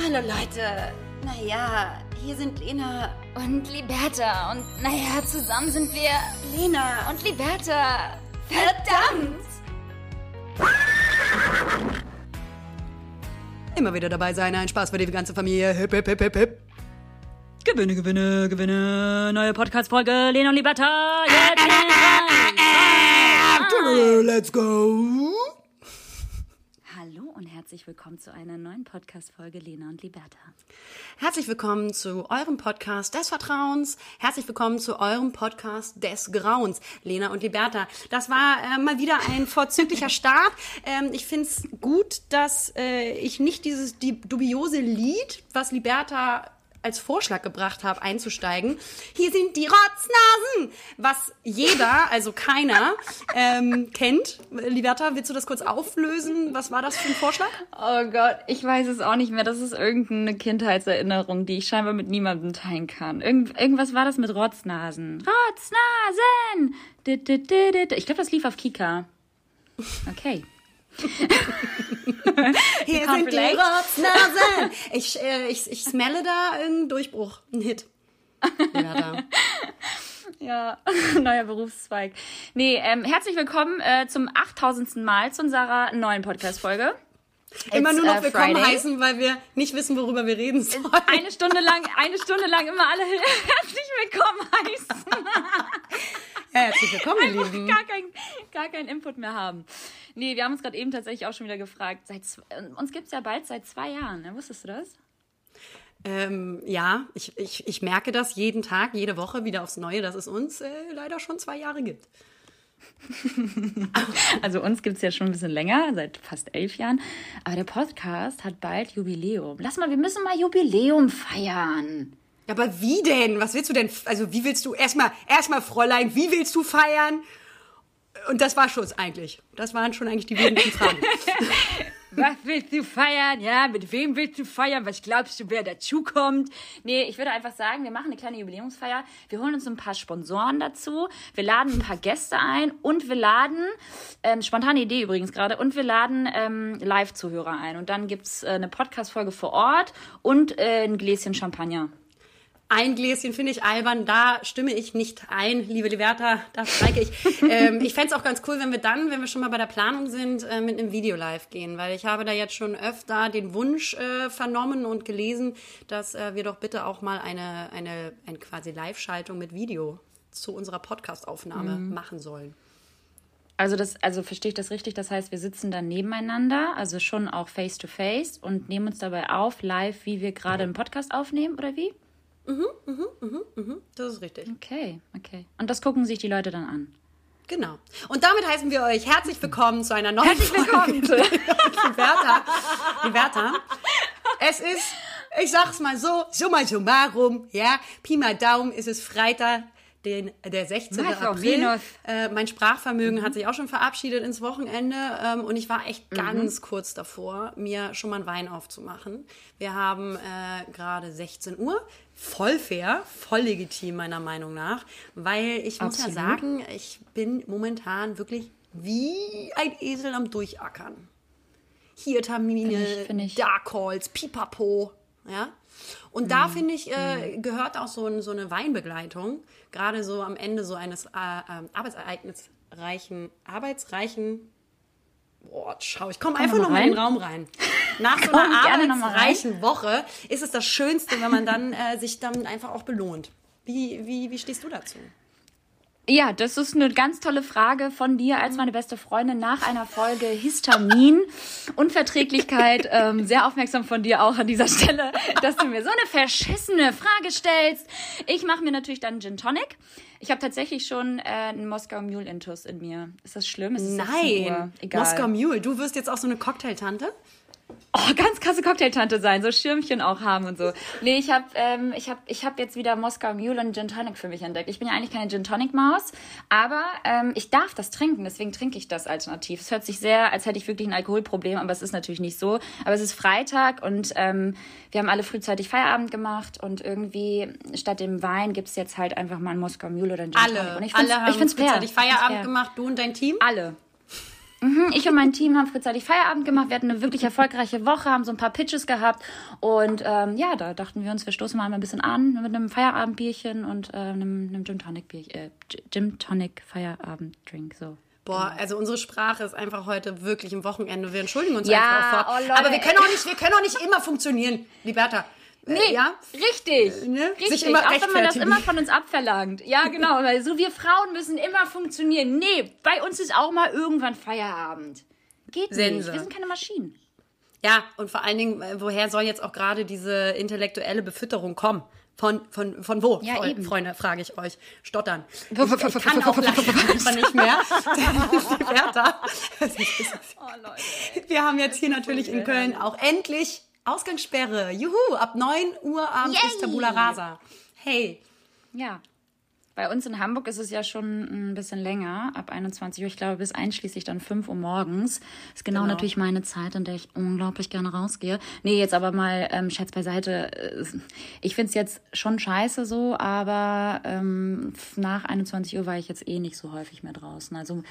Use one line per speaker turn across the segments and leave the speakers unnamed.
Hallo Leute. Naja, hier sind Lena
Und Liberta. Und naja, zusammen sind wir
Lena
und Liberta. Verdammt!
Immer wieder dabei sein, ein Spaß für die ganze Familie. Hip, hip, hip, hip, hip. Gewinne, Gewinne, Gewinne. Neue Podcast-Folge. Lena und Liberta. Jetzt in Let's go.
Herzlich willkommen zu einer neuen Podcast-Folge Lena und Liberta.
Herzlich willkommen zu eurem Podcast des Vertrauens. Herzlich willkommen zu eurem Podcast des Grauens. Lena und Liberta. Das war äh, mal wieder ein vorzüglicher Start. Ähm, ich finde es gut, dass äh, ich nicht dieses die dubiose Lied, was Liberta als Vorschlag gebracht habe, einzusteigen. Hier sind die Rotznasen, was jeder, also keiner, ähm, kennt. Liberta, willst du das kurz auflösen? Was war das für ein Vorschlag?
Oh Gott, ich weiß es auch nicht mehr. Das ist irgendeine Kindheitserinnerung, die ich scheinbar mit niemandem teilen kann. Irgend, irgendwas war das mit Rotznasen. Rotznasen! Ich glaube, das lief auf Kika. Okay.
Hier sind die
relate.
Rotznasen. Ich, äh, ich, ich smelle da einen Durchbruch, einen Hit. Liberta.
Ja, neuer Berufszweig. Nee, ähm, herzlich willkommen äh, zum 8000. Mal zu unserer neuen Podcast-Folge.
Immer nur noch
äh,
willkommen
Friday.
heißen, weil wir nicht wissen, worüber wir reden sollen.
Eine Stunde lang, eine Stunde lang immer alle herzlich willkommen heißen.
Ja, herzlich willkommen, ihr Lieben.
gar kein, gar keinen Input mehr haben. Nee, wir haben uns gerade eben tatsächlich auch schon wieder gefragt. Seit, äh, uns gibt's ja bald seit zwei Jahren. Ne? Wusstest du das?
Ähm, ja, ich, ich, ich merke das jeden Tag, jede Woche wieder aufs Neue, dass es uns äh, leider schon zwei Jahre gibt.
Also uns gibt's ja schon ein bisschen länger, seit fast elf Jahren. Aber der Podcast hat bald Jubiläum. Lass mal, wir müssen mal Jubiläum feiern.
Aber wie denn? Was willst du denn? Also, wie willst du erstmal, erstmal, Fräulein, wie willst du feiern? Und das war schon eigentlich. Das waren schon eigentlich die wesentlichen Fragen.
Was willst du feiern? Ja, mit wem willst du feiern? Was glaubst du, wer dazukommt? Nee, ich würde einfach sagen, wir machen eine kleine Jubiläumsfeier. Wir holen uns ein paar Sponsoren dazu. Wir laden ein paar Gäste ein und wir laden, ähm, spontane Idee übrigens gerade, und wir laden ähm, Live-Zuhörer ein. Und dann gibt's äh, eine Podcast-Folge vor Ort und äh, ein Gläschen Champagner.
Ein Gläschen finde ich albern, da stimme ich nicht ein, liebe Liberta, da streike ich. ähm, ich fänd's auch ganz cool, wenn wir dann, wenn wir schon mal bei der Planung sind, äh, mit einem Video live gehen, weil ich habe da jetzt schon öfter den Wunsch äh, vernommen und gelesen, dass äh, wir doch bitte auch mal eine, eine, eine quasi Live-Schaltung mit Video zu unserer Podcast-Aufnahme machen sollen.
Also das, also verstehe ich das richtig? Das heißt, wir sitzen dann nebeneinander, also schon auch face to face und nehmen uns dabei auf, live, wie wir gerade einen Podcast aufnehmen, oder wie?
Das ist richtig.
Okay, okay. Und das gucken sich die Leute dann an.
Genau. Und damit heißen wir euch herzlich willkommen zu einer neuen
Herzlich willkommen.
Folge. Liberta. Liberta. Es ist, ich sag's mal so, summa summarum, ja, Pi mal Daumen ist es Freitag, den, der 16.
Plus or
April. Äh, mein Sprachvermögen hat sich auch schon verabschiedet ins Wochenende ähm, und ich war echt
Mhm.
ganz kurz davor, mir schon mal einen Wein aufzumachen. Wir haben äh, gerade 16 Uhr. Voll fair, voll legitim meiner Meinung nach, weil ich muss ja sagen, ich bin momentan wirklich wie ein Esel am Durchackern. Hier Termine,
Finde ich- finde ich.
Dark Calls, Pipapo, ja. Und
Mhm.
da finde ich, äh, gehört auch so, ein, so eine Weinbegleitung, gerade so am Ende so eines äh, ähm, arbeitsereignisreichen, arbeitsreichen, boah, schau, ich komme einfach
noch mal
in den. Raum rein. Nach so einer arbeitsreichen Woche ist es das Schönste, wenn man dann äh, sich dann einfach auch belohnt. Wie, wie, wie stehst du dazu?
Ja, das ist eine ganz tolle Frage von dir als meine beste Freundin nach einer Folge Histamin. Unverträglichkeit, ähm, sehr aufmerksam von dir auch an dieser Stelle, dass du mir so eine verschissene Frage stellst. Ich mache mir natürlich dann Gin Tonic. Ich habe tatsächlich schon äh, einen Moskau Mule Intus in mir. Ist das schlimm? Ist 16 Uhr.
Nein,
Egal.
Moskau Mule, du wirst jetzt auch so eine Cocktailtante?
Oh, ganz krasse Cocktailtante sein, so Schirmchen auch haben und so. Nee, ich habe ähm, ich hab, ich hab jetzt wieder Moskau Mule und Gin Tonic für mich entdeckt. Ich bin ja eigentlich keine Gin Tonic Maus, aber ähm, ich darf das trinken, deswegen trinke ich das alternativ. Es hört sich sehr, als hätte ich wirklich ein Alkoholproblem, aber es ist natürlich nicht so. Aber es ist Freitag und ähm, wir haben alle frühzeitig Feierabend gemacht und irgendwie statt dem Wein gibt's jetzt halt einfach mal ein Moskau Mule oder ein Gin Tonic.
Alle,
Und ich
alle haben
ich
frühzeitig Feierabend gemacht, du und dein Team?
Alle. Mhm, Ich und mein Team haben frühzeitig Feierabend gemacht. Wir hatten eine wirklich erfolgreiche Woche, haben so ein paar Pitches gehabt. Und ähm, ja, da dachten wir uns, wir stoßen mal ein bisschen an mit einem Feierabendbierchen und äh, einem, einem Gin Tonic Bier, äh, Gin Tonic Feierabenddrink. So.
Boah, also unsere Sprache ist einfach heute wirklich im Wochenende. Wir entschuldigen uns
Ja,
einfach vor.
oh Leute,
Aber wir können auch nicht, wir können auch nicht immer funktionieren, Liberta.
Nee,
Äh, ja?
richtig.
ne?
Richtig.
Sich immer
auch wenn man das immer von uns abverlangt. Ja, genau. Weil so wir Frauen müssen immer funktionieren. Nee, bei uns ist auch mal irgendwann Feierabend. Geht
Sense.
nicht. Wir sind keine Maschinen.
Ja, und vor allen Dingen, äh, woher soll jetzt auch gerade diese intellektuelle Befütterung kommen? Von, von, von wo,
Ja,
Freu-
eben.
Freunde, frage ich euch. Stottern. Ich, ich kann auch einfach nicht mehr.
Oh, Leute.
Wir haben jetzt hier natürlich in Köln auch endlich Ausgangssperre. Juhu, ab 9 Uhr abends
Yay.
ist Tabula Rasa. Hey,
Ja. Bei uns in Hamburg ist es ja schon ein bisschen länger, ab 21 Uhr. Ich glaube, bis einschließlich dann 5 Uhr morgens. Ist genau,
Genau.
natürlich meine Zeit, in der ich unglaublich gerne rausgehe. Nee, jetzt aber mal ähm, Scherz beiseite. Äh, Ich find's jetzt schon scheiße so, aber ähm, nach 21 Uhr war ich jetzt eh nicht so häufig mehr draußen. Also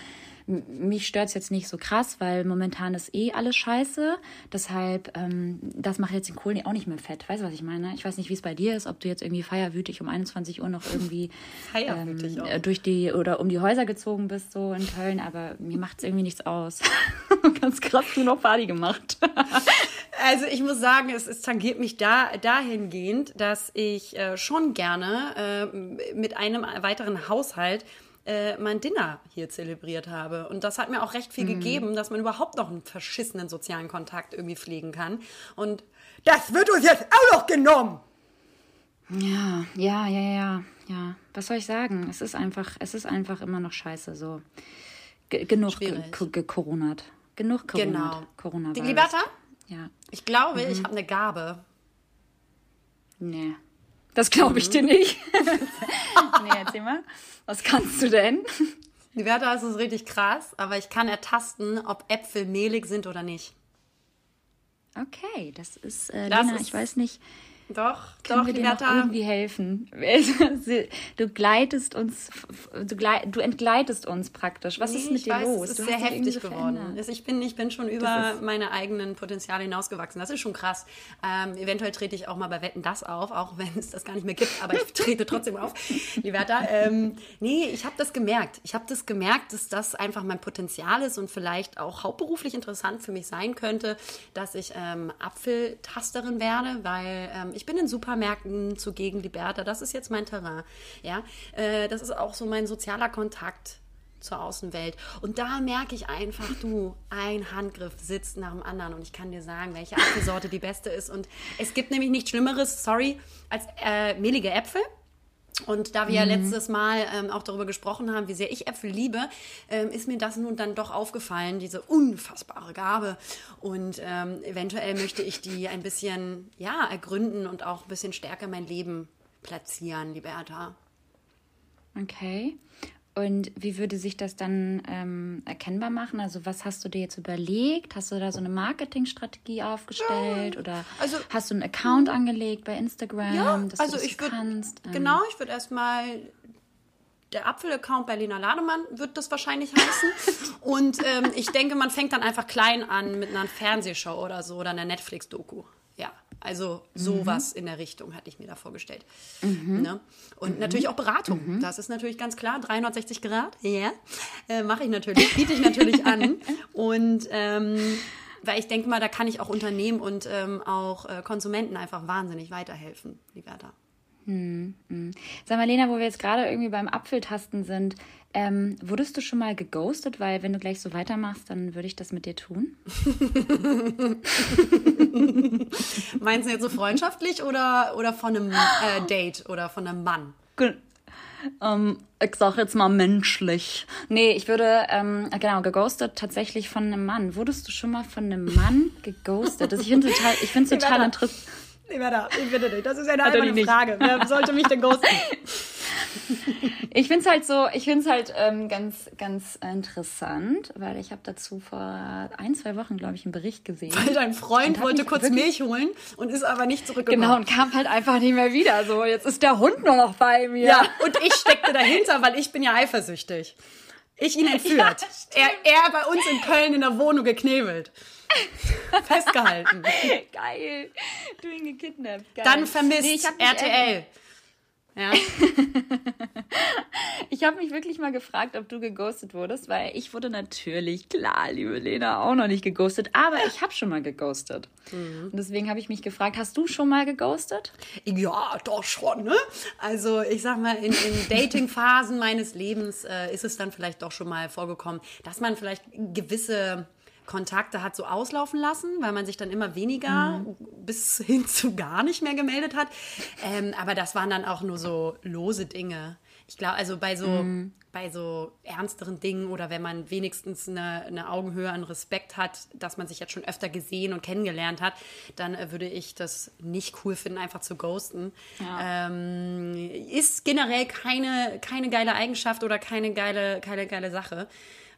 mich stört's jetzt nicht so krass, weil momentan ist eh alles scheiße. Deshalb, ähm, das macht jetzt den Kohlen auch nicht mehr fett. Weißt du, was ich meine? Ich weiß nicht, wie es bei dir ist, ob du jetzt irgendwie feierwütig um 21 Uhr noch irgendwie ähm, äh, durch die oder um die Häuser gezogen bist, so in Köln, aber mir macht's irgendwie nichts aus. Ganz krass, du noch Party gemacht.
Also ich muss sagen, es, es tangiert mich da dahingehend, dass ich äh, schon gerne äh, mit einem weiteren Haushalt äh, mein Dinner hier zelebriert habe. Und das hat mir auch recht viel gegeben, dass man überhaupt noch einen verschissenen sozialen Kontakt irgendwie pflegen kann. Und das wird uns jetzt auch noch genommen.
Ja, ja, ja, ja, ja. Was soll ich sagen? Es ist einfach, es ist einfach immer noch scheiße so. Ge genug gecoronat. Genug Corona.
Genau.
Corona
Die Liberta?
Ja.
Ich glaube, ich habe eine Gabe.
Nee. Das glaube ich dir nicht. nee, erzähl mal. Was kannst du denn?
Liberta, es ist richtig krass, aber ich kann ertasten, ob Äpfel mehlig sind oder nicht.
Okay, das ist, äh,
Das
Lena,
ist-
ich weiß nicht.
Doch,
Können
doch,
wir dir noch
Liberta.
irgendwie helfen? Du gleitest uns, du, glei- du entgleitest uns praktisch. Was ist
Nee,
mit
ich
dir
weiß,
los?
Es ist sehr heftig geworden. Also Ich bin, ich bin schon über
ist-
meine eigenen Potenziale hinausgewachsen. Das ist schon krass. Ähm, eventuell trete ich auch mal bei Wetten das auf, auch wenn es das gar nicht mehr gibt, aber ich trete trotzdem auf. Liberta, ähm, nee, ich habe das gemerkt. Ich habe das gemerkt, dass das einfach mein Potenzial ist und vielleicht auch hauptberuflich interessant für mich sein könnte, dass ich ähm, Apfeltasterin werde, weil ähm, ich bin in Supermärkten zugegen, Liberta. Das ist jetzt mein Terrain. Ja, äh, das ist auch so mein sozialer Kontakt zur Außenwelt. Und da merke ich einfach, du, ein Handgriff sitzt nach dem anderen und ich kann dir sagen, welche Apfelsorte die beste ist. Und es gibt nämlich nichts Schlimmeres, sorry, als äh, mehlige Äpfel. Und da wir ja letztes Mal ähm, auch darüber gesprochen haben, wie sehr ich Äpfel liebe, ähm, ist mir das nun dann doch aufgefallen, diese unfassbare Gabe. Und ähm, eventuell möchte ich die ein bisschen, ja, ergründen und auch ein bisschen stärker in mein Leben platzieren, Liberta.
Okay. Und wie würde sich das dann ähm, erkennbar machen? Also was hast du dir jetzt überlegt? Hast du da so eine Marketingstrategie aufgestellt oder
also-
hast du einen Account angelegt bei Instagram,
Ja,
dass
also
du das
ich
so
würde
kannst? Ähm,
genau, ich würde erstmal der Apfel-Account bei Lena Lademann wird das wahrscheinlich heißen. Und ähm, ich denke, man fängt dann einfach klein an mit einer Fernsehshow oder so oder einer Netflix-Doku. Also sowas in der Richtung hatte ich mir da vorgestellt. Ne? Und natürlich auch Beratung. Das ist natürlich ganz klar. 360 Grad, ja. Äh, Mache ich natürlich, biete ich natürlich an. Und ähm, weil ich denke mal, da kann ich auch Unternehmen und ähm, auch äh, Konsumenten einfach wahnsinnig weiterhelfen, Liberta.
Sag mal, Lena, wo wir jetzt gerade irgendwie beim Apfeltasten sind, ähm, wurdest du schon mal geghostet? Weil wenn du gleich so weitermachst, dann würde ich das mit dir tun.
Meinst du jetzt so freundschaftlich oder, oder von einem äh, Date oder von einem Mann?
Ähm, ich sag jetzt mal menschlich. Nee, ich würde, ähm, genau, geghostet tatsächlich von einem Mann. Wurdest du schon mal von einem Mann geghostet? Das, ich finde total, ich finde total
Warte.
interessant.
Lieber da, ich bitte dich. Das ist eine alberne
nicht?
Frage. Wer sollte mich denn ghosten?
Ich finde es halt so, ich finde es halt ähm, ganz, ganz interessant, weil ich habe dazu vor ein, zwei Wochen, glaube ich, einen Bericht gesehen.
Weil dein Freund wollte kurz Milch holen und ist aber nicht zurückgekommen.
Genau, und kam halt einfach nicht mehr wieder. So, jetzt ist der Hund nur noch bei mir.
Ja, und ich steckte dahinter, weil ich bin ja eifersüchtig. Ich ihn entführt. er, er bei uns in Köln in der Wohnung geknebelt. Festgehalten.
Geil. Du ihn gekidnappt. Geil.
Dann vermisst
Nee, ich hab mich,
RTL. Ja.
Ich habe mich wirklich mal gefragt, ob du geghostet wurdest, weil ich wurde natürlich, klar, liebe Lena, auch noch nicht geghostet, aber ich habe schon mal geghostet. Und deswegen habe ich mich gefragt, hast du schon mal geghostet?
Ja, doch schon, ne? Also ich sag mal, in, in Dating-Phasen meines Lebens äh, ist es dann vielleicht doch schon mal vorgekommen, dass man vielleicht gewisse Kontakte hat so auslaufen lassen, weil man sich dann immer weniger bis hin zu gar nicht mehr gemeldet hat. Ähm, aber das waren dann auch nur so lose Dinge. Ich glaube, also bei so, bei so ernsteren Dingen oder wenn man wenigstens eine, eine Augenhöhe an Respekt hat, dass man sich jetzt schon öfter gesehen und kennengelernt hat, dann äh, würde ich das nicht cool finden, einfach zu ghosten. Ähm, ist generell keine, keine geile Eigenschaft oder keine geile, keine geile Sache.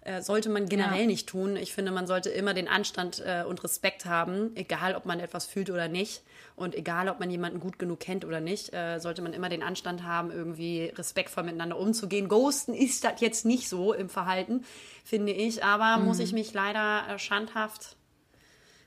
Äh, sollte man generell
Ja.
nicht tun. Ich finde, man sollte immer den Anstand äh, und Respekt haben, egal ob man etwas fühlt oder nicht. Und egal, ob man jemanden gut genug kennt oder nicht, äh, sollte man immer den Anstand haben, irgendwie respektvoll miteinander umzugehen. Ghosten ist das jetzt nicht so im Verhalten, finde ich. Aber
Mhm.
muss ich mich leider äh, schandhaft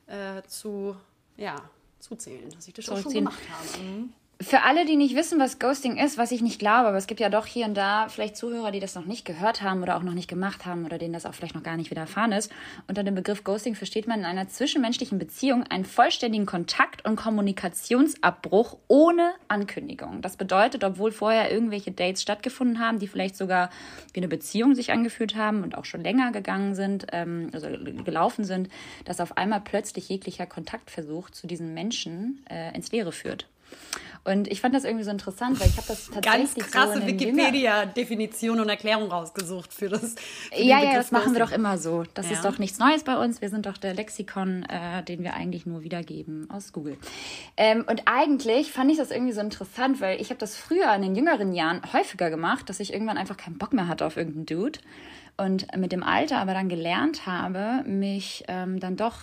äh, zu, ja, zuzählen, dass ich das auch schon gemacht habe.
Für alle, die nicht wissen, was Ghosting ist, was ich nicht glaube, aber es gibt ja doch hier und da vielleicht Zuhörer, die das noch nicht gehört haben oder auch noch nicht gemacht haben oder denen das auch vielleicht noch gar nicht widerfahren ist. Unter dem Begriff Ghosting versteht man in einer zwischenmenschlichen Beziehung einen vollständigen Kontakt- und Kommunikationsabbruch ohne Ankündigung. Das bedeutet, obwohl vorher irgendwelche Dates stattgefunden haben, die vielleicht sogar wie eine Beziehung sich angefühlt haben und auch schon länger gegangen sind, ähm, also gelaufen sind, dass auf einmal plötzlich jeglicher Kontaktversuch zu diesen Menschen äh, ins Leere führt. Und ich fand das irgendwie so interessant, weil ich habe das tatsächlich
Ganz krasse
so
Wikipedia-Definition und Erklärung rausgesucht für das. Für
Ja, ja, das machen wir doch immer so. Das
Ja.
ist doch nichts Neues bei uns. Wir sind doch der Lexikon, äh, den wir eigentlich nur wiedergeben aus Google. Ähm, und eigentlich fand ich das irgendwie so interessant, weil ich habe das früher in den jüngeren Jahren häufiger gemacht, dass ich irgendwann einfach keinen Bock mehr hatte auf irgendeinen Dude. Und mit dem Alter aber dann gelernt habe, mich ähm, dann doch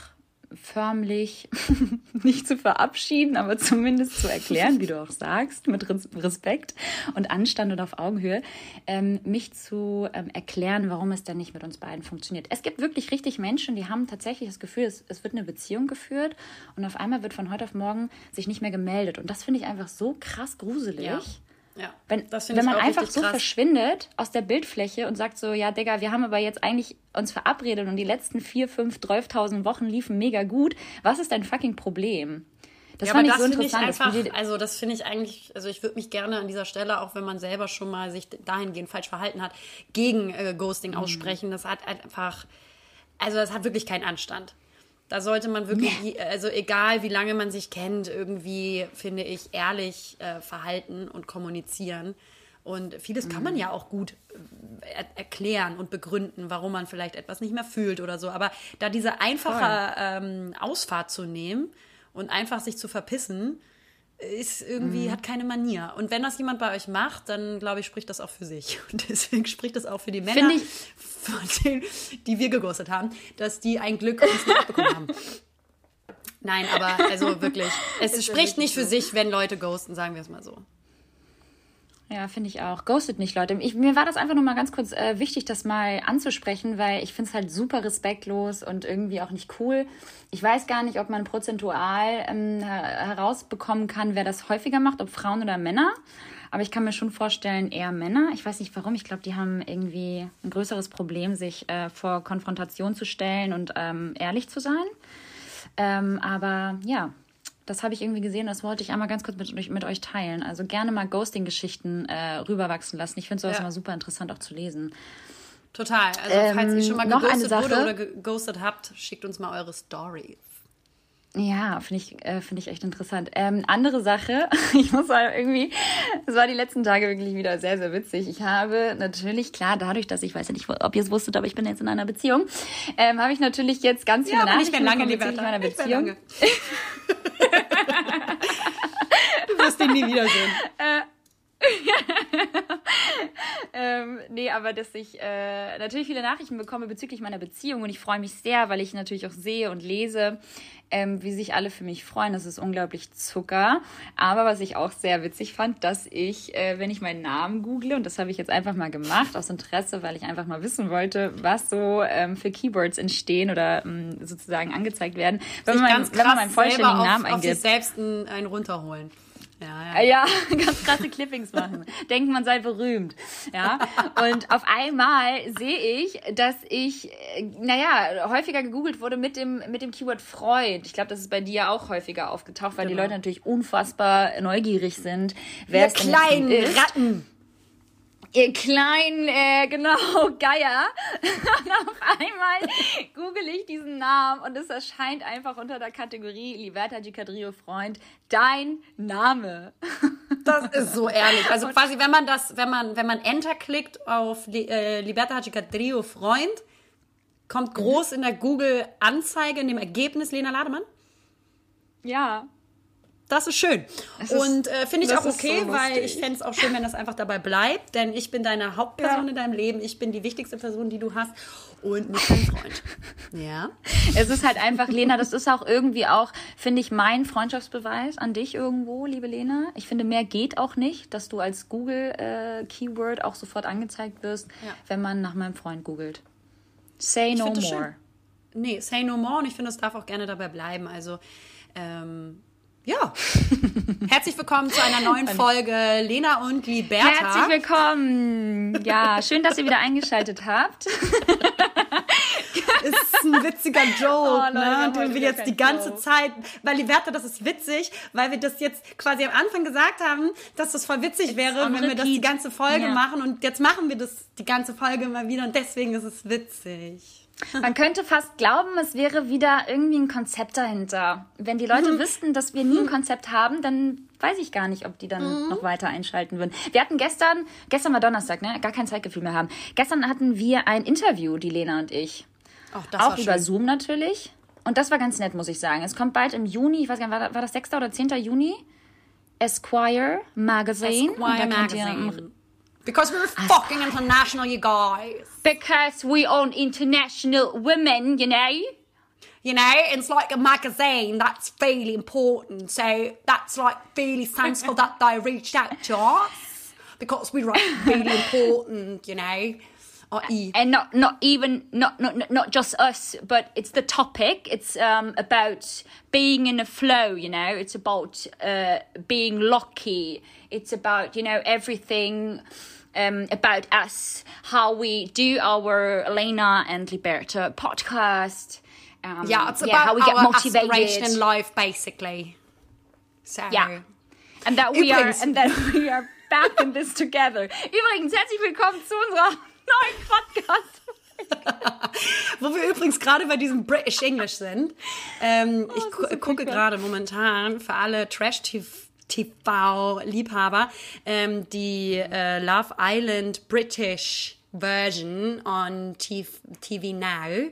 förmlich nicht zu verabschieden, aber zumindest zu erklären, wie du auch sagst, mit Res- Respekt und Anstand und auf Augenhöhe, ähm, mich zu ähm, erklären, warum es denn nicht mit uns beiden funktioniert. Es gibt wirklich richtig Menschen, die haben tatsächlich das Gefühl, es, es wird eine Beziehung geführt und auf einmal wird von heute auf morgen sich nicht mehr gemeldet. Und das finde ich einfach so krass gruselig.
Ja. Ja,
Wenn,
das
wenn
ich
man einfach so
krass.
verschwindet aus der Bildfläche und sagt so, ja, Digga, wir haben aber jetzt eigentlich uns verabredet und die letzten vier, fünf, 12.000 Wochen liefen mega gut. Was ist dein fucking Problem? Das
ja,
fand ich so
das ich
interessant.
einfach,
dass wir die-
also das finde ich eigentlich, also ich würde mich gerne an dieser Stelle, auch wenn man selber schon mal sich dahingehend falsch verhalten hat, gegen äh, Ghosting
Mhm.
aussprechen. Das hat einfach, also das hat wirklich keinen Anstand. Da sollte man wirklich, also egal wie lange man sich kennt, irgendwie, finde ich, ehrlich äh, verhalten und kommunizieren. Und vieles kann
Mhm.
man ja auch gut äh, er erklären und begründen, warum man vielleicht etwas nicht mehr fühlt oder so. Aber da diese einfache ähm, Ausfahrt zu nehmen und einfach sich zu verpissen, ist irgendwie,
Mhm.
hat keine Manier. Und wenn das jemand bei euch macht, dann glaube ich, spricht das auch für sich. Und deswegen spricht das auch für die Männer,
Finde ich-
von denen, die wir geghostet haben, dass die ein Glück uns nicht abbekommen haben. Nein, aber also wirklich, es spricht nicht für sich, wenn Leute ghosten, sagen wir es mal so.
Ja, finde ich auch. Ghostet nicht, Leute. Ich, mir war das einfach nur mal ganz kurz äh, wichtig, das mal anzusprechen, weil ich finde es halt super respektlos und irgendwie auch nicht cool. Ich weiß gar nicht, ob man prozentual ähm, her- herausbekommen kann, wer das häufiger macht, ob Frauen oder Männer. Aber ich kann mir schon vorstellen, eher Männer. Ich weiß nicht warum. Ich glaube, die haben irgendwie ein größeres Problem, sich äh, vor Konfrontation zu stellen und ähm, ehrlich zu sein. Ähm, aber ja, das habe ich irgendwie gesehen. Das wollte ich einmal ganz kurz mit, euch- mit euch teilen. Also gerne mal Ghosting-Geschichten äh, rüberwachsen lassen. Ich finde sowas
Ja.
immer super interessant auch zu lesen.
Total. Also falls ihr schon mal
Ähm, noch eine
geghostet wurde oder geghostet habt, schickt uns mal eure Stories.
Ja, finde ich, äh, finde ich echt interessant. Ähm, andere Sache, ich muss sagen, irgendwie, es war die letzten Tage wirklich wieder sehr, sehr witzig. Ich habe natürlich, klar, dadurch, dass ich weiß ja nicht, ob ihr es wusstet, aber ich bin jetzt in einer Beziehung, ähm, habe ich natürlich jetzt ganz viele
nicht
Nachrichten
lange,
bekommen bezüglich
Liberta.
meiner
Nicht mehr
Beziehung.
ihn nie wiedersehen.
ähm, nee, aber dass ich äh, natürlich viele Nachrichten bekomme bezüglich meiner Beziehung und ich freue mich sehr, weil ich natürlich auch sehe und lese, ähm, wie sich alle für mich freuen. Das ist unglaublich Zucker. Aber was ich auch sehr witzig fand, dass ich, äh, wenn ich meinen Namen google, und das habe ich jetzt einfach mal gemacht aus Interesse, weil ich einfach mal wissen wollte, was so ähm, für Keywords entstehen oder ähm, sozusagen angezeigt werden, wenn man, wenn man meinen vollständigen Namen
auf,
eingibt.
Auf sich selbst einen runterholen.
Ja, ja. ja, ganz krasse Clippings machen. Denken, man sei berühmt. Ja. Und auf einmal sehe ich, dass ich, äh, naja, häufiger gegoogelt wurde mit dem, mit dem Keyword Freund. Ich glaube, das ist bei dir auch häufiger aufgetaucht, weil genau. die Leute natürlich unfassbar neugierig sind.
Wer es kleinen Ratten.
Ihr kleinen, äh, genau, Geier. und auf einmal google ich diesen Namen und es erscheint einfach unter der Kategorie Liberta Gicadrio Freund dein Name.
das ist so ehrlich. Also quasi, wenn man das, wenn man, wenn man Enter klickt auf äh, Liberta Gicadrio Freund, kommt groß in der Google-Anzeige in dem Ergebnis Lena Lademann?
Ja.
Das ist schön. Ist, und äh, finde ich auch okay, so weil ich fände es auch schön, wenn das einfach dabei bleibt. Denn ich bin deine Hauptperson ja. in deinem Leben. Ich bin die wichtigste Person, die du hast. Und nicht dein Freund. ja.
Es ist halt einfach, Lena, das ist auch irgendwie auch, finde ich, mein Freundschaftsbeweis an dich irgendwo, liebe Lena. Ich finde, mehr geht auch nicht, dass du als Google-Keyword äh, auch sofort angezeigt wirst, ja. wenn man nach meinem Freund googelt. Say no more.
Nee, say no more. Und ich finde, es darf auch gerne dabei bleiben. Also, ähm, ja. Herzlich willkommen zu einer neuen Folge Lena und Liberta.
Herzlich willkommen. Ja, schön, dass ihr wieder eingeschaltet habt.
ist ein witziger Joke, oh, ne? Den wir jetzt die ganze Joke. Zeit, weil Liberta, das ist witzig, weil wir das jetzt quasi am Anfang gesagt haben, dass das voll witzig wäre, wenn wir das die ganze Folge ja. machen und jetzt machen wir das die ganze Folge mal wieder und deswegen ist es witzig.
Man könnte fast glauben, es wäre wieder irgendwie ein Konzept dahinter. Wenn die Leute mhm. wüssten, dass wir nie ein Konzept haben, dann weiß ich gar nicht, ob die dann mhm. noch weiter einschalten würden. Wir hatten gestern, gestern war Donnerstag, ne? Gar kein Zeitgefühl mehr haben. Gestern hatten wir ein Interview, die Lena und ich.
Ach, das
Auch
war
über
schön.
Zoom natürlich. Und das war ganz nett, muss ich sagen. Es kommt bald im Juni, ich weiß gar nicht, war das 6. oder 10. Juni? Esquire Magazine.
Esquire Magazine. Because we're fucking international, you guys.
Because we own international women, you know.
You know, it's like a magazine that's really important. So that's like really thankful that they reached out to us because we're like really important, you know.
And not not even not not not just us, but it's the topic. It's um, about being in a flow. You know, it's about uh, being lucky. It's about you know everything um, about us, how we do our Elena and Liberta podcast.
Um, yeah, it's yeah, about how we get motivated in life, basically. So.
Yeah, and that we Übrigens. are and that we are back in this together. Übrigens, herzlich willkommen zu unserer neuen Podcast.
Wo wir übrigens gerade bei diesem British English sind. Ähm, oh, ich gu gucke gerade momentan für alle Trash-TV TV-Liebhaber ähm, die äh, Love Island British Version on TV Now.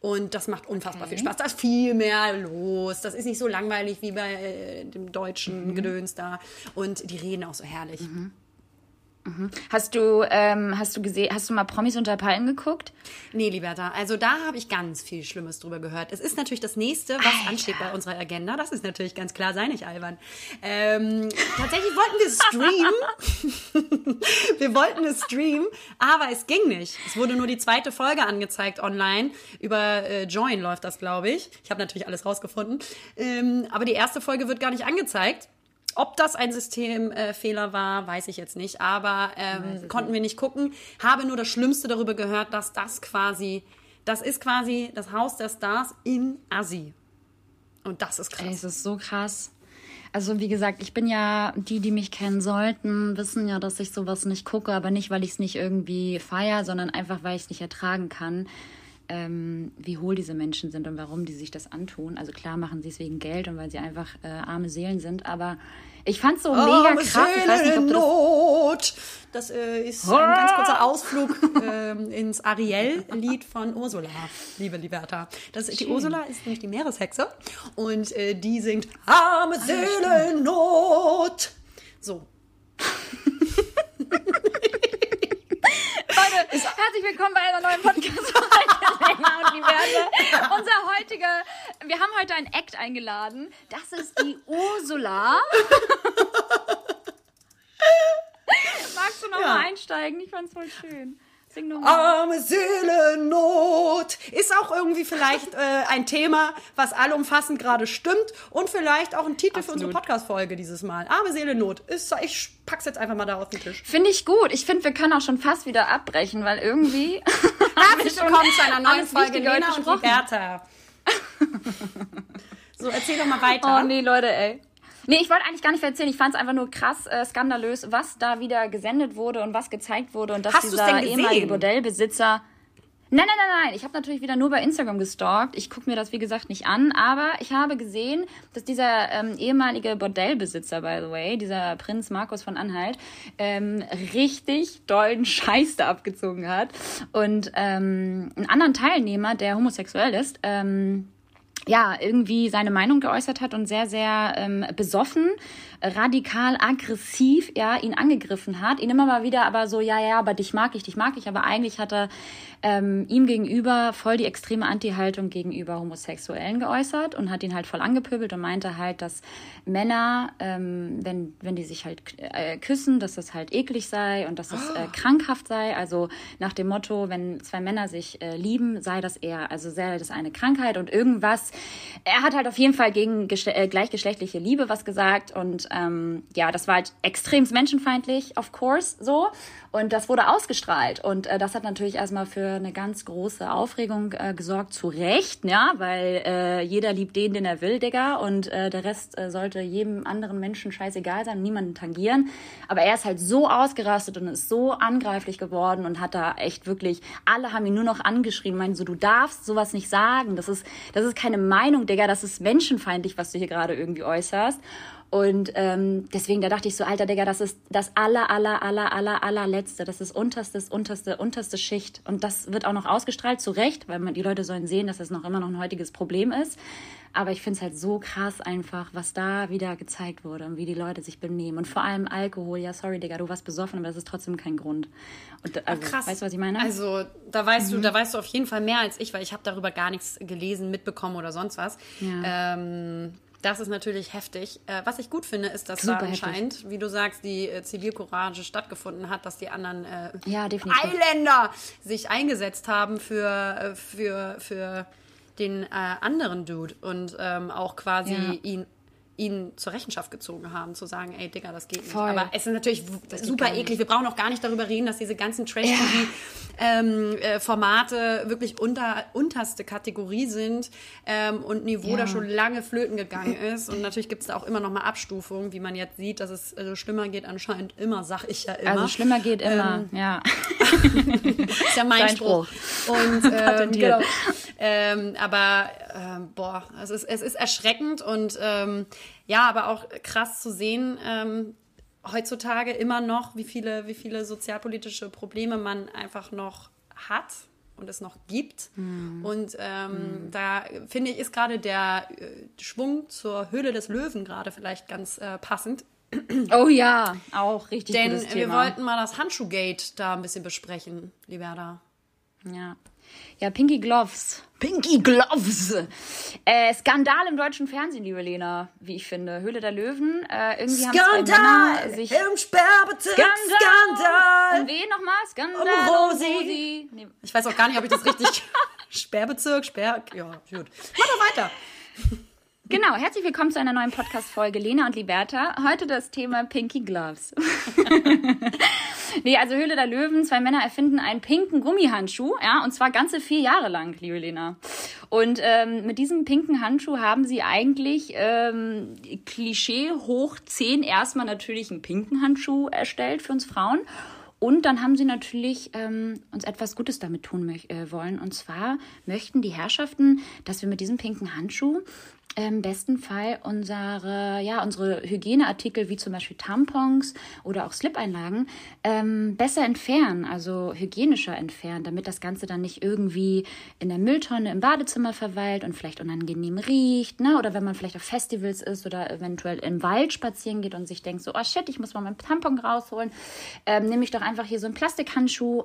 Und das macht unfassbar okay. viel Spaß. Da ist viel mehr los. Das ist nicht so langweilig wie bei äh, dem deutschen mhm. Gedöns da. Und die reden auch so herrlich.
Mhm. Mhm. Hast du, ähm, hast du gesehen, hast du mal Promis unter Palmen geguckt?
Nee, Liberta. Also da habe ich ganz viel Schlimmes drüber gehört. Es ist natürlich das nächste, was Alter. ansteht bei unserer Agenda. Das ist natürlich ganz klar, sei nicht albern. Ähm, tatsächlich wollten wir streamen. wir wollten es streamen, aber es ging nicht. Es wurde nur die zweite Folge angezeigt online. Über äh, Join läuft das, glaube ich. Ich habe natürlich alles rausgefunden. Ähm, aber die erste Folge wird gar nicht angezeigt. Ob das ein Systemfehler äh, war, weiß ich jetzt nicht, aber ähm, konnten wir nicht gucken. Habe nur das Schlimmste darüber gehört, dass das quasi, das ist quasi das Haus der Stars in Assi. Und das ist krass.
Es ist so krass. Also wie gesagt, ich bin ja, die, die mich kennen sollten, wissen ja, dass ich sowas nicht gucke, aber nicht, weil ich es nicht irgendwie feier, sondern einfach, weil ich es nicht ertragen kann ähm, wie hohl diese Menschen sind und warum die sich das antun. Also klar machen sie es wegen Geld und weil sie einfach äh, arme Seelen sind, aber ich fand es so mega krass. Ich weiß nicht, ob
du das, das äh, ist ein ganz kurzer Ausflug äh, ins Ariel-Lied von Ursula, liebe Liberta. Das, die Ursula ist nämlich die Meereshexe und äh, die singt Arme Seelennot. So.
Herzlich willkommen bei einer neuen Podcast-Folge und Liberta. Unser heutiger, wir haben heute einen Act eingeladen. Das ist die Ursula. Magst du noch
Ja.
mal einsteigen? Ich fand's voll schön. Sing noch mal.
Arme Seelennot ist auch irgendwie vielleicht äh, ein Thema, was allumfassend gerade stimmt und vielleicht auch ein Titel für unsere
Absolut.
Podcast-Folge dieses Mal. Arme Seelennot ist, ich pack's jetzt einfach mal da auf den Tisch.
Finde ich gut. Ich finde, wir können auch schon fast wieder abbrechen, weil irgendwie.
Herzlich willkommen zu einer neuen Folge Lena und. Liberta. so, erzähl doch mal weiter.
Oh nee, Leute, ey. Nee, ich wollte eigentlich gar nicht erzählen. Ich fand es einfach nur krass äh, skandalös, was da wieder gesendet wurde und was gezeigt wurde und dass
Hast
dieser ehemalige Bordellbesitzer. Nein, nein, nein, nein. Ich habe natürlich wieder nur bei Instagram gestalkt. Ich gucke mir das, wie gesagt, nicht an. Aber ich habe gesehen, dass dieser ähm, ehemalige Bordellbesitzer, by the way, dieser Prinz Markus von Anhalt, ähm, richtig dollen Scheiß da abgezogen hat. Und ähm, einen anderen Teilnehmer, der homosexuell ist, ähm, ja, irgendwie seine Meinung geäußert hat und sehr, sehr ähm, besoffen, radikal, aggressiv, ja, ihn angegriffen hat. Ihn immer mal wieder aber so, ja, ja, aber dich mag ich, dich mag ich. Aber eigentlich hat er ähm, ihm gegenüber voll die extreme Anti-Haltung gegenüber Homosexuellen geäußert und hat ihn halt voll angepöbelt und meinte halt, dass Männer, ähm, wenn, wenn die sich halt äh, küssen, dass das halt eklig sei und dass das äh, krankhaft sei. Also nach dem Motto, wenn zwei Männer sich äh, lieben, sei das eher, also sei das eine Krankheit und irgendwas. Er hat halt auf jeden Fall gegen äh, gleichgeschlechtliche Liebe was gesagt und ähm, ja, das war halt extrem menschenfeindlich, of course, so. Und das wurde ausgestrahlt. Und äh, das hat natürlich erstmal für eine ganz große Aufregung äh, gesorgt, zu Recht, ja, weil äh, jeder liebt den, den er will, Digga. Und äh, der Rest äh, sollte jedem anderen Menschen scheißegal sein, niemanden tangieren. Aber er ist halt so ausgerastet und ist so angreiflich geworden und hat da echt wirklich, alle haben ihn nur noch angeschrieben, meinen so, du darfst sowas nicht sagen. Das ist, das ist keine Meinung, Digga, das ist menschenfeindlich, was du hier gerade irgendwie äußerst. Und ähm, deswegen, da dachte ich so, alter Digga, das ist das aller, aller, aller, aller, allerletzte. Das ist unterstes, unterste, unterste Schicht. Und das wird auch noch ausgestrahlt, zu Recht, weil man, die Leute sollen sehen, dass das noch immer noch ein heutiges Problem ist. Aber ich finde es halt so krass einfach, was da wieder gezeigt wurde und wie die Leute sich benehmen. Und vor allem Alkohol. Ja, sorry, Digga, du warst besoffen, aber das ist trotzdem kein Grund. Und, also,
Krass.
Weißt du, was ich meine?
Also, da weißt du, da weißt du auf jeden Fall mehr als ich, weil ich habe darüber gar nichts gelesen, mitbekommen oder sonst was.
Ja.
Ähm, das ist natürlich heftig. Äh, was ich gut finde, ist, dass
Super
da
heftig.
anscheinend, wie du sagst, die äh, Zivilcourage stattgefunden hat, dass die anderen äh,
Ja.
Eiländer sich eingesetzt haben für, äh, für, für den äh, anderen Dude und ähm, auch quasi
Ja.
ihn ihn zur Rechenschaft gezogen haben, zu sagen, ey Digga, das geht nicht.
Voll.
Aber es ist natürlich w- super
nicht.
eklig. Wir brauchen auch gar nicht darüber reden, dass diese ganzen Trash-TV-Formate wirklich unter, unterste Kategorie sind ähm, und Niveau
Ja.
da schon lange flöten gegangen ist. Und natürlich gibt es da auch immer noch mal Abstufungen, wie man jetzt sieht, dass es also schlimmer geht anscheinend immer, sag ich ja immer.
also schlimmer geht immer,
Ähm,
ja.
ist ja mein
Dein
Spruch. Und ähm, genau. ähm, aber ähm, boah, es ist, es ist erschreckend und ähm, ja, aber auch krass zu sehen, ähm, heutzutage immer noch, wie viele, wie viele sozialpolitische Probleme man einfach noch hat und es noch gibt. Und ähm, da finde ich, ist gerade der äh, Schwung zur Höhle des Löwen gerade vielleicht ganz äh, passend.
Oh ja, auch richtig
Denn wir wollten mal das Handschuhgate da ein bisschen besprechen, Liberda.
Ja. Ja, Pinky Gloves. Pinky Gloves. Äh, Skandal im deutschen Fernsehen, liebe Lena, wie ich finde. Höhle der Löwen. Äh, irgendwie haben Männer sich...
im Sperrbezirk,
Skandal! Und wen nochmal? Skandal
Um
um
Rosi.
Rosi. Nee.
Ich weiß auch gar nicht, ob ich das richtig... Sperrbezirk, Sperr... Ja, gut. Mach doch weiter.
Genau, herzlich willkommen zu einer neuen Podcast-Folge Lena und Liberta. Heute das Thema Pinky Gloves. nee, also Höhle der Löwen, zwei Männer erfinden einen pinken Gummihandschuh, ja, und zwar ganze vier Jahre lang, liebe Lena. Und ähm, mit diesem pinken Handschuh haben sie eigentlich ähm, Klischee hoch 10 erstmal natürlich einen pinken Handschuh erstellt für uns Frauen. Und dann haben sie natürlich ähm, uns etwas Gutes damit tun äh, wollen. Und zwar möchten die Herrschaften, dass wir mit diesem pinken Handschuh im besten Fall unsere, ja, unsere Hygieneartikel wie zum Beispiel Tampons oder auch Slip-Einlagen ähm, besser entfernen, also hygienischer entfernen, damit das Ganze dann nicht irgendwie in der Mülltonne im Badezimmer verweilt und vielleicht unangenehm riecht, ne? Oder wenn man vielleicht auf Festivals ist oder eventuell im Wald spazieren geht und sich denkt so, oh shit, ich muss mal meinen Tampon rausholen, ähm, nehme ich doch einfach hier so einen Plastikhandschuh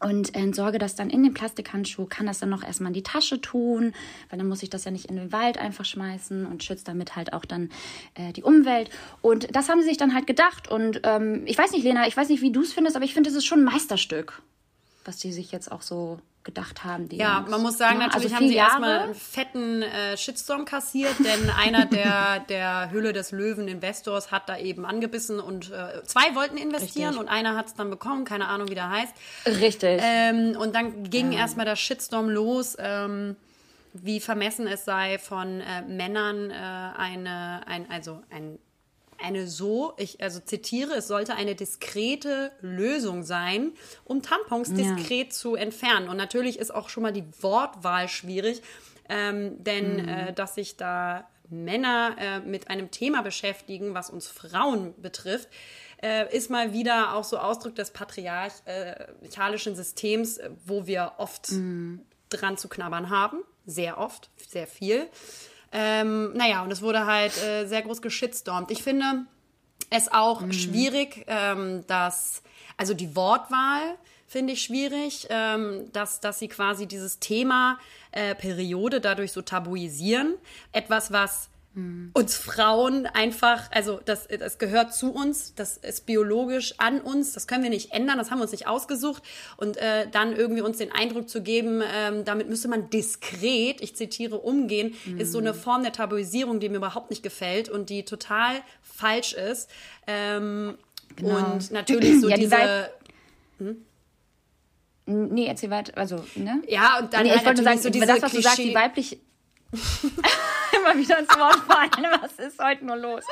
und entsorge das dann in den Plastikhandschuh, kann das dann noch erstmal in die Tasche tun, weil dann muss ich das ja nicht in den Wald einfach schmeißen und schützt damit halt auch dann äh, die Umwelt. Und das haben sie sich dann halt gedacht. Und ähm, ich weiß nicht, Lena, ich weiß nicht, wie du es findest, aber ich finde, es ist schon ein Meisterstück, was die sich jetzt auch so gedacht haben.
ja,
Jungs.
man muss sagen,
Ja,
natürlich
also
haben sie erstmal einen fetten äh, Shitstorm kassiert, denn einer der, der Hülle des Löwen Investors hat da eben angebissen und äh, zwei wollten investieren
Richtig.
und einer hat es dann bekommen, keine Ahnung, wie der heißt.
Richtig.
Ähm, und dann ging erstmal der Shitstorm los, ähm, wie vermessen es sei von äh, Männern äh, eine, ein, also ein, eine so, ich also zitiere, es sollte eine diskrete Lösung sein, um Tampons diskret zu entfernen. Und natürlich ist auch schon mal die Wortwahl schwierig, ähm, denn äh, dass sich da Männer äh, mit einem Thema beschäftigen, was uns Frauen betrifft, äh, ist mal wieder auch so Ausdruck des patriarchalischen Systems, äh, wo wir oft dran zu knabbern haben. Sehr oft, sehr viel. Ähm, naja, und es wurde halt äh, sehr groß geschitstormt. Ich finde es auch schwierig, ähm, dass, also die Wortwahl finde ich schwierig, ähm, dass, dass sie quasi dieses Thema äh, Periode dadurch so tabuisieren. Etwas, was uns Frauen einfach, also das, das gehört zu uns, das ist biologisch an uns, das können wir nicht ändern, das haben wir uns nicht ausgesucht und äh, dann irgendwie uns den Eindruck zu geben, ähm, damit müsste man diskret, ich zitiere, umgehen, ist so eine Form der Tabuisierung, die mir überhaupt nicht gefällt und die total falsch ist. Ähm, Und natürlich so
Ja, die
diese...
Weib- nee, erzähl weiter. Also, ne?
Ja, und dann
nee,
halt
ich wollte nur
natürlich
sagen,
so diese
das, was du sagst, die weibliche. Immer wieder ins Wort fallen. Was ist heute nur los?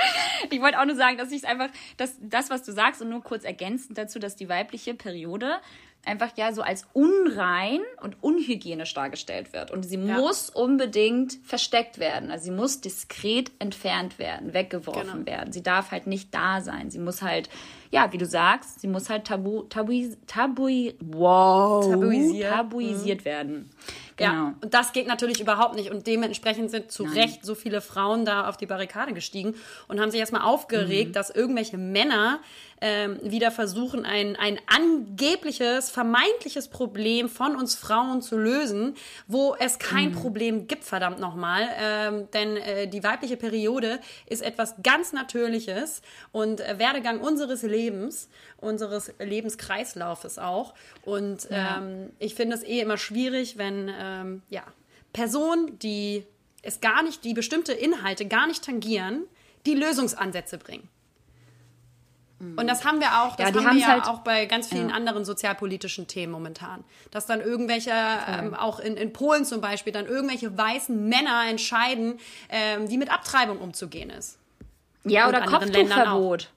Ich wollte auch nur sagen, dass ich es einfach, dass das, was du sagst, und nur kurz ergänzend dazu, dass die weibliche Periode einfach ja so als unrein und unhygienisch dargestellt wird. Und sie muss unbedingt versteckt werden. Also sie muss diskret entfernt werden, weggeworfen
Genau.
werden. Sie darf halt nicht da sein. Sie muss halt, ja, wie du sagst, sie muss halt tabu, tabu, tabu, wow,
Tabuisiert.
tabuisiert werden. Genau.
Ja, und das geht natürlich überhaupt nicht. Und dementsprechend sind zu Recht so viele Frauen da auf die Barrikade gestiegen und haben sich erstmal
Mhm.
aufgeregt, dass irgendwelche Männer ähm, wieder versuchen, ein, ein angebliches, vermeintliches Problem von uns Frauen zu lösen, wo es kein
Mhm.
Problem gibt, verdammt nochmal. Ähm, denn äh, die weibliche Periode ist etwas ganz Natürliches und äh, Werdegang unseres Lebens, unseres Lebenskreislaufes auch. Und ähm, ich finde es eh immer schwierig, wenn ähm, ja, Personen, die es gar nicht, die bestimmte Inhalte gar nicht tangieren, die Lösungsansätze bringen. Und das haben wir auch, das
Ja,
haben wir ja
halt-
auch bei ganz vielen anderen sozialpolitischen Themen momentan. Dass dann irgendwelche, ähm, auch in, in Polen zum Beispiel, dann irgendwelche weißen Männer entscheiden, ähm, wie mit Abtreibung umzugehen ist.
Ja,
Und
oder Kopftuchverbot.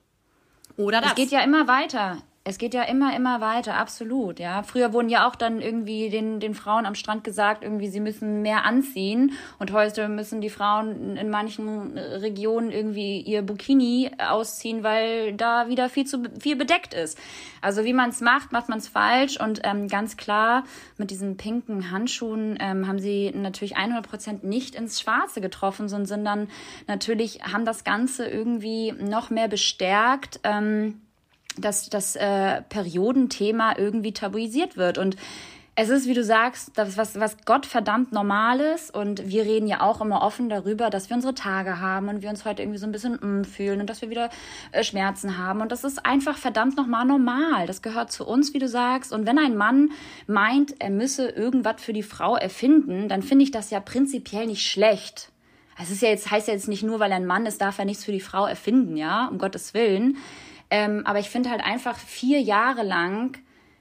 Oder das.
Es geht ja immer weiter. Es geht ja immer, immer weiter, absolut, ja. Früher wurden ja auch dann irgendwie den, den Frauen am Strand gesagt, irgendwie, sie müssen mehr anziehen. Und heute müssen die Frauen in manchen Regionen irgendwie ihr Bikini ausziehen, weil da wieder viel zu viel bedeckt ist. Also wie man es macht, macht man es falsch. Und ähm, ganz klar, mit diesen pinken Handschuhen ähm, haben sie natürlich 100 Prozent nicht ins Schwarze getroffen, sondern natürlich haben das Ganze irgendwie noch mehr bestärkt. Ähm, dass das äh, Periodenthema irgendwie tabuisiert wird. Und es ist, wie du sagst, das, was, was Gott verdammt Normales. Und wir reden ja auch immer offen darüber, dass wir unsere Tage haben und wir uns heute irgendwie so ein bisschen mm, fühlen und dass wir wieder äh, Schmerzen haben. Und das ist einfach verdammt nochmal normal. Das gehört zu uns, wie du sagst. Und wenn ein Mann meint, er müsse irgendwas für die Frau erfinden, dann finde ich das ja prinzipiell nicht schlecht. Es ist ja jetzt, heißt ja jetzt nicht nur, weil er ein Mann ist, darf er nichts für die Frau erfinden, ja, um Gottes Willen. Ähm, aber ich finde halt einfach vier Jahre lang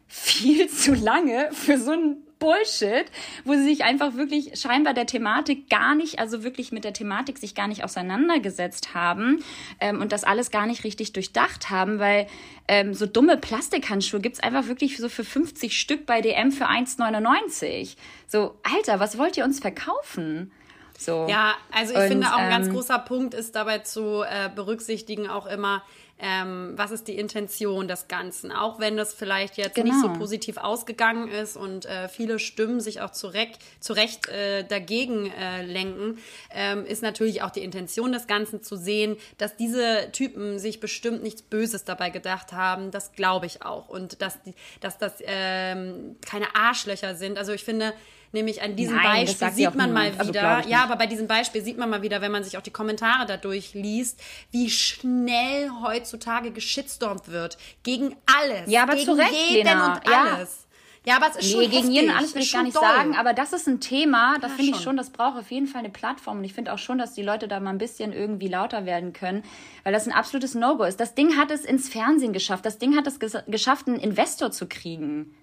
viel zu lange für so ein Bullshit, wo sie sich einfach wirklich scheinbar der Thematik gar nicht, also wirklich mit der Thematik sich gar nicht auseinandergesetzt haben ähm, und das alles gar nicht richtig durchdacht haben, weil ähm, so dumme Plastikhandschuhe gibt's einfach wirklich so für 50 Stück bei DM für 1,99. So, Alter, was wollt ihr uns verkaufen? So.
Ja, also ich
Und,
finde auch ein ganz
ähm,
großer Punkt ist dabei zu äh, berücksichtigen auch immer, ähm, was ist die Intention des Ganzen. Auch wenn das vielleicht jetzt nicht so
Genau.
positiv ausgegangen ist und äh, viele Stimmen sich auch zurecht, zurecht äh, dagegen äh, lenken, ähm, ist natürlich auch die Intention des Ganzen zu sehen, dass diese Typen sich bestimmt nichts Böses dabei gedacht haben. Das glaube ich auch. Und dass, die, dass das ähm, keine Arschlöcher sind. Also ich finde, nämlich an diesem
Nein, das
Beispiel
ja
sieht man mal
niemand. Also
wieder,
ich
ja, aber bei diesem Beispiel sieht man mal wieder, wenn man sich auch die Kommentare dadurch liest, wie schnell heutzutage geschitstormt wird. Gegen alles.
Ja, aber
gegen
zu Recht,
jeden
Lena.
und
Ja.
alles. Ja, aber es ist schon
Nee, gegen
heftig.
jeden alles will ich gar
schon
nicht
doll.
sagen, aber das ist ein Thema, da
Ja,
finde ich
schon.
schon, das braucht auf jeden Fall eine Plattform und ich finde auch schon, dass die Leute da mal ein bisschen irgendwie lauter werden können, weil das ein absolutes No-Go ist. Das Ding hat es ins Fernsehen geschafft, das Ding hat es ges geschafft, einen Investor zu kriegen.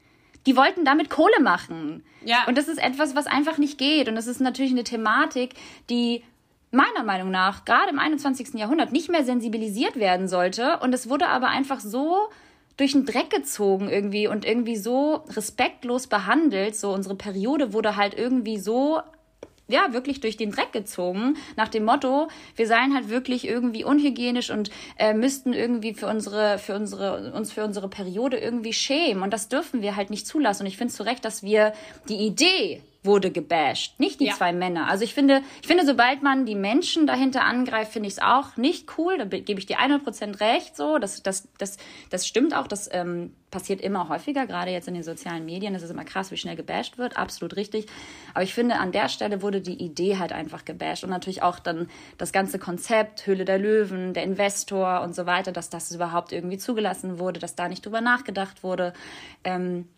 Die wollten damit Kohle machen.
Ja.
Und das ist etwas, was einfach nicht geht und das ist natürlich eine Thematik, die meiner Meinung nach gerade im 21. Jahrhundert nicht mehr sensibilisiert werden sollte und es wurde aber einfach so durch den Dreck gezogen irgendwie und irgendwie so respektlos behandelt. So unsere Periode wurde halt irgendwie so ja, wirklich durch den Dreck gezogen, nach dem Motto, wir seien halt wirklich irgendwie unhygienisch und äh, müssten irgendwie für unsere, für unsere, uns für unsere Periode irgendwie schämen. Und das dürfen wir halt nicht zulassen. Und ich finde zu Recht, dass wir die Idee wurde gebasht, nicht die
Ja.
zwei Männer. Also ich finde, ich finde, sobald man die Menschen dahinter angreift, finde ich es auch nicht cool. Da be- gebe ich dir 100% recht. So, das, das, das, das stimmt auch. Das ähm, passiert immer häufiger, gerade jetzt in den sozialen Medien. Es ist immer krass, wie schnell gebasht wird. Absolut richtig. Aber ich finde, an der Stelle wurde die Idee halt einfach gebasht und natürlich auch dann das ganze Konzept, Höhle der Löwen, der Investor und so weiter, dass das überhaupt irgendwie zugelassen wurde, dass da nicht drüber nachgedacht wurde. Ähm,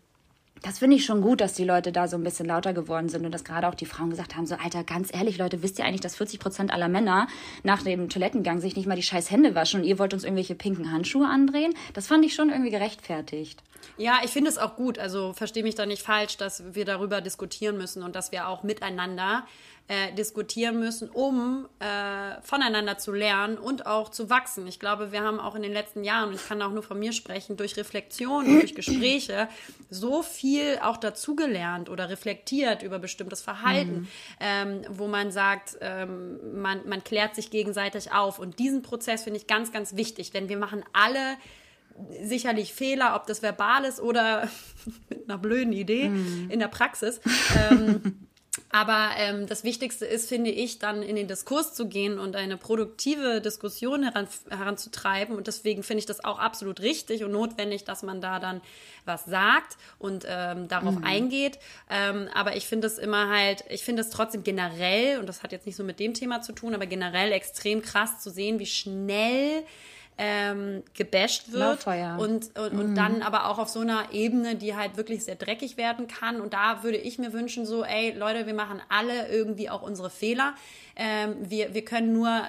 das finde ich schon gut, dass die Leute da so ein bisschen lauter geworden sind und dass gerade auch die Frauen gesagt haben, so Alter, ganz ehrlich, Leute, wisst ihr eigentlich, dass 40 Prozent aller Männer nach dem Toilettengang sich nicht mal die scheiß Hände waschen und ihr wollt uns irgendwelche pinken Handschuhe andrehen? Das fand ich schon irgendwie gerechtfertigt.
Ja, ich finde es auch gut. Also verstehe mich da nicht falsch, dass wir darüber diskutieren müssen und dass wir auch miteinander äh, diskutieren müssen, um äh, voneinander zu lernen und auch zu wachsen. Ich glaube, wir haben auch in den letzten Jahren, und ich kann auch nur von mir sprechen, durch Reflexion und durch Gespräche so viel auch dazugelernt oder reflektiert über bestimmtes Verhalten, ähm, wo man sagt, ähm, man, man klärt sich gegenseitig auf. Und diesen Prozess finde ich ganz, ganz wichtig, denn wir machen alle sicherlich Fehler, ob das verbal ist oder mit einer blöden Idee in der Praxis. Ähm, aber ähm, das Wichtigste ist, finde ich, dann in den Diskurs zu gehen und eine produktive Diskussion heran, heranzutreiben. Und deswegen finde ich das auch absolut richtig und notwendig, dass man da dann was sagt und ähm, darauf eingeht. Ähm, aber ich finde es immer halt, ich finde es trotzdem generell, und das hat jetzt nicht so mit dem Thema zu tun, aber generell extrem krass zu sehen, wie schnell ähm, gebasht wird
Lauffeuer.
und, und, und dann aber auch auf so einer Ebene, die halt wirklich sehr dreckig werden kann. Und da würde ich mir wünschen, so, ey, Leute, wir machen alle irgendwie auch unsere Fehler. Ähm, wir, wir können nur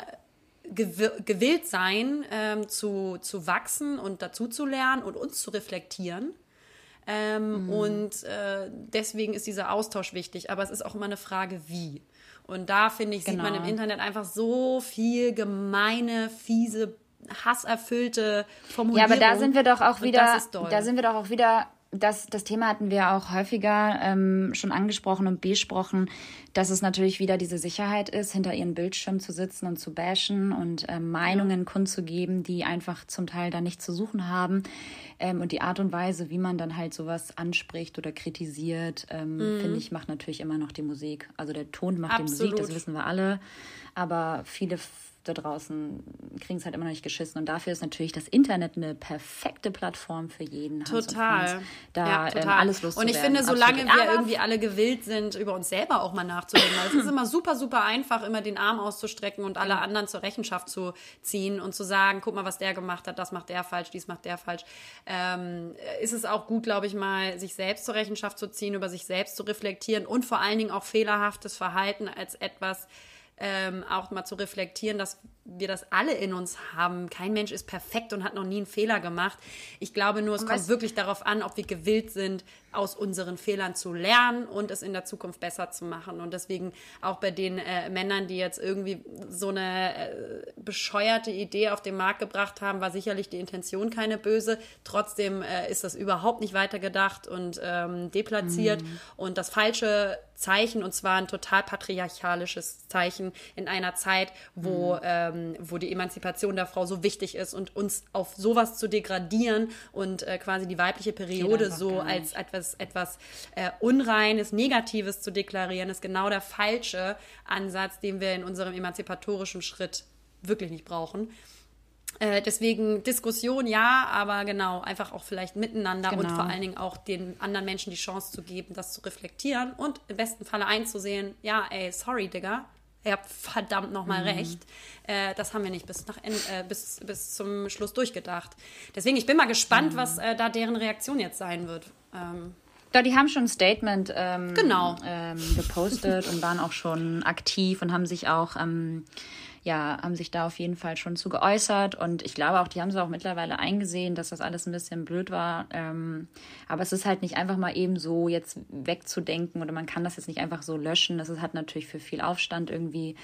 gew gewillt sein, ähm, zu, zu wachsen und dazu zu lernen und uns zu reflektieren. Ähm, Und äh, deswegen ist dieser Austausch wichtig. Aber es ist auch immer eine Frage, wie. Und da, finde ich, sieht man
Genau.
im Internet einfach so viel gemeine, fiese, hasserfüllte
Ja,
Formulierungen.
aber da sind wir doch auch wieder,
das ist doll.
da sind wir doch auch wieder, das, das Thema hatten wir auch häufiger ähm, schon angesprochen und besprochen, dass es natürlich wieder diese Sicherheit ist, hinter ihren Bildschirm zu sitzen und zu bashen und ähm, Meinungen kundzugeben, die einfach zum Teil da nichts zu suchen haben. Ähm, und die Art und Weise, wie man dann halt sowas anspricht oder kritisiert, ähm, finde ich, macht natürlich immer noch die Musik. Also der Ton macht die Musik, das
Absolut.
wissen wir alle. Aber viele da draußen kriegen es halt immer noch nicht geschissen. Und dafür ist natürlich das Internet eine perfekte Plattform für jeden.
Total.
Da
ja,
Ähm,
total.
alles loszuwerden.
Und ich finde, solange
Absolut.
wir
Aber
irgendwie alle gewillt sind, über uns selber auch mal nachzudenken, weil es ist immer super, super einfach, immer den Arm auszustrecken und alle anderen zur Rechenschaft zu ziehen und zu sagen, guck mal, was der gemacht hat, das macht der falsch, dies macht der falsch. Ähm, ist es auch gut, glaube ich, mal sich selbst zur Rechenschaft zu ziehen, über sich selbst zu reflektieren und vor allen Dingen auch fehlerhaftes Verhalten als etwas ähm, auch mal zu reflektieren, das wir das alle in uns haben. Kein Mensch ist perfekt und hat noch nie einen Fehler gemacht. Ich glaube nur, es kommt wirklich darauf an, ob wir gewillt sind, aus unseren Fehlern zu lernen und es in der Zukunft besser zu machen. Und deswegen auch bei den äh, Männern, die jetzt irgendwie so eine äh, bescheuerte Idee auf den Markt gebracht haben, war sicherlich die Intention keine böse. Trotzdem äh, ist das überhaupt nicht weitergedacht und ähm, deplatziert. Mhm. Und das falsche Zeichen, und zwar ein total patriarchalisches Zeichen in einer Zeit, wo, mhm. Ähm, wo die Emanzipation der Frau so wichtig ist und uns auf sowas zu degradieren und äh, quasi die weibliche Periode so als etwas, etwas äh, Unreines, Negatives zu deklarieren, ist genau der falsche Ansatz, den wir in unserem emanzipatorischen Schritt wirklich nicht brauchen. Äh, deswegen Diskussion ja, aber genau, einfach auch vielleicht miteinander genau. und vor allen Dingen auch den anderen Menschen die Chance zu geben, das zu reflektieren und im besten Falle einzusehen, ja, ey, sorry, Digga, ihr habt verdammt nochmal mhm. recht. Äh, das haben wir nicht bis, nach, äh, bis, bis zum Schluss durchgedacht. Deswegen, ich bin mal gespannt, mhm. was äh, da deren Reaktion jetzt sein wird. Ähm,
ja, die haben schon ein Statement
ähm, genau.
ähm, gepostet und waren auch schon aktiv und haben sich auch ähm, ja, haben sich da auf jeden Fall schon zu geäußert und ich glaube auch, die haben es auch mittlerweile eingesehen, dass das alles ein bisschen blöd war. Ähm, aber es ist halt nicht einfach mal eben so jetzt wegzudenken oder man kann das jetzt nicht einfach so löschen. Das hat natürlich für viel Aufstand irgendwie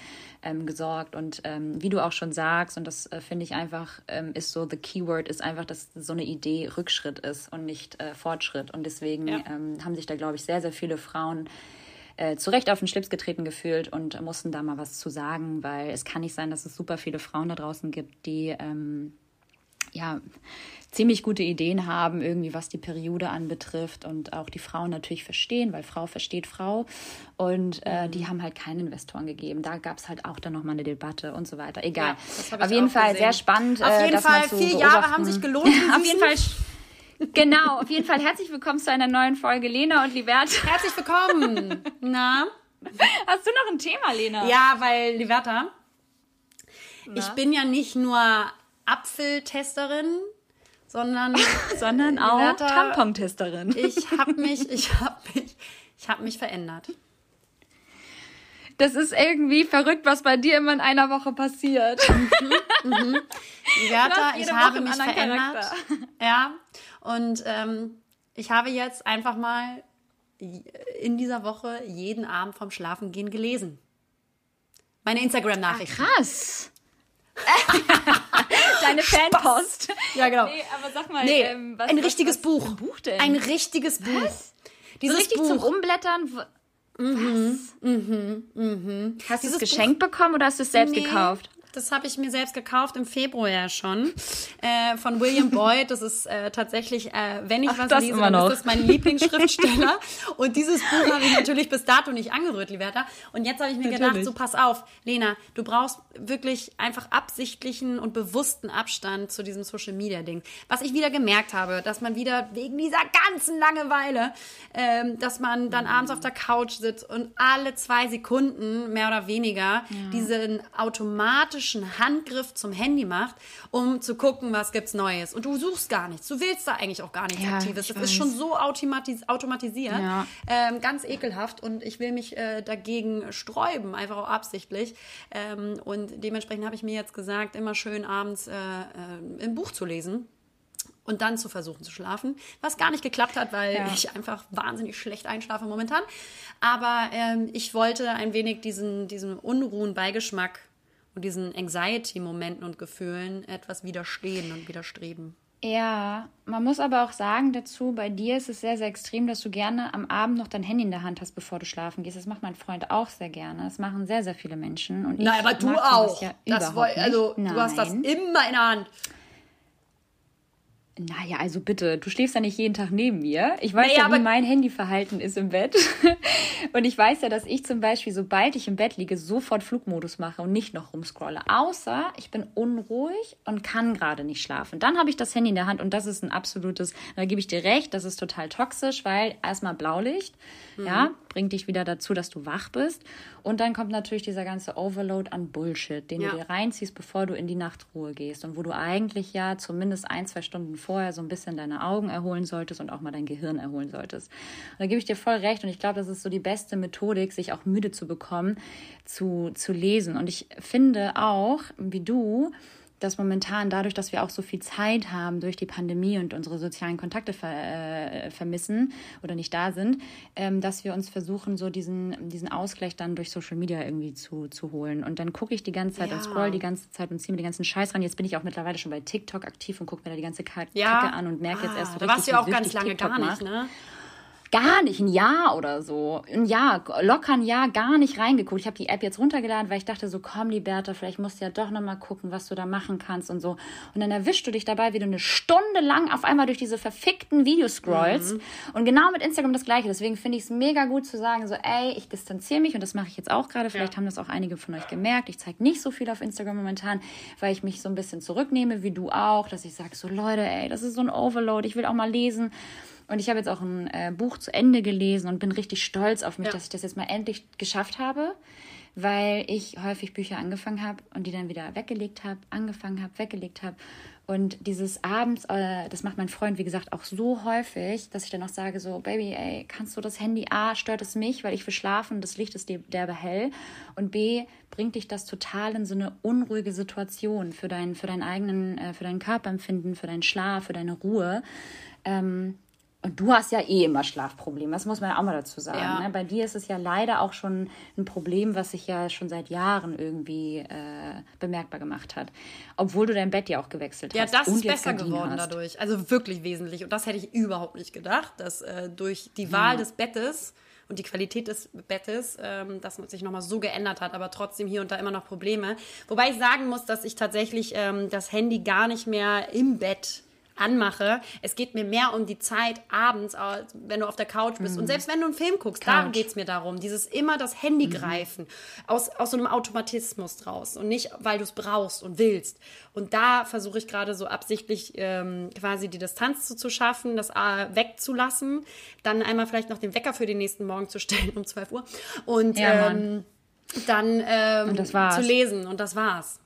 ähm, gesorgt und ähm, wie du auch schon sagst und das äh, finde ich einfach ähm, ist so the Keyword ist einfach, dass so eine Idee Rückschritt ist und nicht äh, Fortschritt und deswegen ja. Ähm, haben sich da glaube ich sehr sehr viele Frauen äh, zu Recht auf den Schlips getreten gefühlt und mussten da mal was zu sagen, weil es kann nicht sein, dass es super viele Frauen da draußen gibt, die ähm, ja ziemlich gute Ideen haben, irgendwie was die Periode anbetrifft und auch die Frauen natürlich verstehen, weil Frau versteht Frau und äh, mhm. die haben halt keinen Investoren gegeben. Da gab es halt auch dann nochmal eine Debatte und so weiter. Egal. Ja, Auf jeden Fall gesehen. sehr spannend.
Auf jeden äh, Fall, vier Jahre haben sich gelohnt.
Auf jeden Fall Genau, auf jeden Fall herzlich willkommen zu einer neuen Folge Lena und Liberta.
Herzlich willkommen. Na?
Hast du noch ein Thema, Lena?
Ja, weil Liberta, ich bin ja nicht nur Apfeltesterin, sondern
sondern auch Liberta, Tampontesterin.
Ich habe mich, ich habe mich, ich habe mich verändert.
Das ist irgendwie verrückt, was bei dir immer in einer Woche passiert. Mhm,
mhm. Liberta, ich habe mich verändert. Charakter. Ja, und ähm, ich habe jetzt einfach mal in dieser Woche jeden Abend vom Schlafengehen gelesen. Meine Instagram-Nachrichten.
Ah, krass. Deine Fanpost.
Ja, genau.
Nee, aber sag mal,
nee, ähm, was, ein was, richtiges was, Buch. Ein Buch denn? Ein richtiges Buch. Was?
Dieses so richtig Buch. zum Umblättern.
Mhm, mhm, mhm.
Hast du es geschenkt Buch? bekommen oder hast du es selbst nee, gekauft?
Das habe ich mir selbst gekauft im Februar schon äh, von William Boyd. Das ist äh, tatsächlich, äh, wenn ich Ach, was lese, dann ist das mein Lieblingsschriftsteller. und dieses Buch habe ich natürlich bis dato nicht angerührt, Liberta. Und jetzt habe ich mir natürlich. gedacht, so pass auf, Lena, du brauchst wirklich einfach absichtlichen und bewussten Abstand zu diesem Social Media Ding. Was ich wieder gemerkt habe, dass man wieder wegen dieser ganzen Langeweile, ähm, dass man dann mhm. abends auf der Couch sitzt und alle zwei Sekunden mehr oder weniger ja. diesen automatischen automatischen Handgriff zum Handy macht, um zu gucken, was gibt's Neues. Und du suchst gar nichts. Du willst da eigentlich auch gar nichts ja, Aktives. Das weiß. ist schon so automatis automatisiert. Ja. Ähm, ganz ekelhaft. Und ich will mich äh, dagegen sträuben, einfach auch absichtlich. Ähm, und dementsprechend habe ich mir jetzt gesagt, immer schön abends äh, äh, ein Buch zu lesen und dann zu versuchen zu schlafen, was gar nicht geklappt hat, weil ja. ich einfach wahnsinnig schlecht einschlafe momentan. Aber ähm, ich wollte ein wenig diesen, diesen Unruhen Beigeschmack und diesen Anxiety-Momenten und Gefühlen etwas widerstehen und widerstreben.
Ja, man muss aber auch sagen dazu, bei dir ist es sehr, sehr extrem, dass du gerne am Abend noch dein Handy in der Hand hast, bevor du schlafen gehst. Das macht mein Freund auch sehr gerne. Das machen sehr, sehr viele Menschen. Und
Nein, aber du auch. Ja das war, also, du hast das immer in der Hand.
Naja, also bitte, du schläfst ja nicht jeden Tag neben mir. Ich weiß naja, ja, wie mein Handyverhalten ist im Bett. und ich weiß ja, dass ich zum Beispiel, sobald ich im Bett liege, sofort Flugmodus mache und nicht noch rumscrolle. Außer ich bin unruhig und kann gerade nicht schlafen. Dann habe ich das Handy in der Hand und das ist ein absolutes, da gebe ich dir recht, das ist total toxisch, weil erstmal Blaulicht, mhm. ja, bringt dich wieder dazu, dass du wach bist. Und dann kommt natürlich dieser ganze Overload an Bullshit, den
Ja.
du dir reinziehst, bevor du in die Nachtruhe gehst. Und wo du eigentlich ja zumindest ein, zwei Stunden vorher so ein bisschen deine Augen erholen solltest und auch mal dein Gehirn erholen solltest. Und da gebe ich dir voll recht. Und ich glaube, das ist so die beste Methodik, sich auch müde zu bekommen, zu, zu lesen. Und ich finde auch, wie du, dass momentan dadurch, dass wir auch so viel Zeit haben durch die Pandemie und unsere sozialen Kontakte ver, äh, vermissen oder nicht da sind, ähm, dass wir uns versuchen, so diesen, diesen Ausgleich dann durch Social Media irgendwie zu, zu holen. Und dann gucke ich die ganze Zeit
Ja.
und scroll die ganze Zeit und ziehe mir den ganzen Scheiß ran. Jetzt bin ich auch mittlerweile schon bei TikTok aktiv und gucke mir da die ganze Ka
Ja.
Kacke an und merke jetzt
Ah,
erst so
Da warst du ja auch ganz lange
TikTok
gar nicht, ne?
Gar nicht, ein Jahr oder so. Ein Jahr, locker ein Jahr gar nicht reingeguckt. Ich habe die App jetzt runtergeladen, weil ich dachte so, komm, die Bertha, vielleicht musst du ja doch nochmal gucken, was du da machen kannst und so. Und dann erwischst du dich dabei, wie du eine Stunde lang auf einmal durch diese verfickten Videos scrollst.
Mhm.
Und genau mit Instagram das Gleiche. Deswegen finde ich es mega gut zu sagen, so, ey, ich distanziere mich und das mache ich jetzt auch gerade. Vielleicht haben das auch einige von euch gemerkt. Ich zeige nicht so viel auf Instagram momentan, weil ich mich so ein bisschen zurücknehme, wie du auch, dass ich sage, so Leute, ey, das ist so ein Overload, ich will auch mal lesen. Und ich habe jetzt auch ein äh, Buch zu Ende gelesen und bin richtig stolz auf mich,
Ja.
dass ich das jetzt mal endlich geschafft habe, weil ich häufig Bücher angefangen habe und die dann wieder weggelegt habe, angefangen habe, weggelegt habe. Und dieses abends, äh, das macht mein Freund, wie gesagt, auch so häufig, dass ich dann auch sage, so, Baby, ey, kannst du das Handy, A, stört es mich, weil ich will schlafen, das Licht ist derbe hell. Und B, bringt dich das total in so eine unruhige Situation für, dein, für deinen eigenen, äh, für dein Körperempfinden, für deinen Schlaf, für deine Ruhe. Ähm, und du hast ja eh immer Schlafprobleme, das muss man ja auch mal dazu sagen.
Ja.
Ne? Bei dir ist es ja leider auch schon ein Problem, was sich ja schon seit Jahren irgendwie äh, bemerkbar gemacht hat. Obwohl du dein Bett ja auch gewechselt
Ja,
hast.
das
und
ist besser
Gardinen
geworden
hast.
dadurch. Also wirklich wesentlich. Und das hätte ich überhaupt nicht gedacht, dass äh, durch die Wahl des Bettes und die Qualität des Bettes, ähm, dass man sich nochmal so geändert hat, aber trotzdem hier und da immer noch Probleme. Wobei ich sagen muss, dass ich tatsächlich ähm, das Handy gar nicht mehr im Bett anmache. Es geht mir mehr um die Zeit abends, wenn du auf der Couch bist. Und selbst wenn du einen Film guckst, darum
Couch.
geht es mir darum. Dieses immer das Handy greifen. Aus, aus so einem Automatismus draus. Und nicht, weil du es brauchst und willst. Und da versuche ich gerade so absichtlich ähm, quasi die Distanz zu, zu schaffen, das äh, wegzulassen. Dann einmal vielleicht noch den Wecker für den nächsten Morgen zu stellen um 12 Uhr. Und
Ja,
ähm, dann ähm,
Und
zu lesen. Und das war's.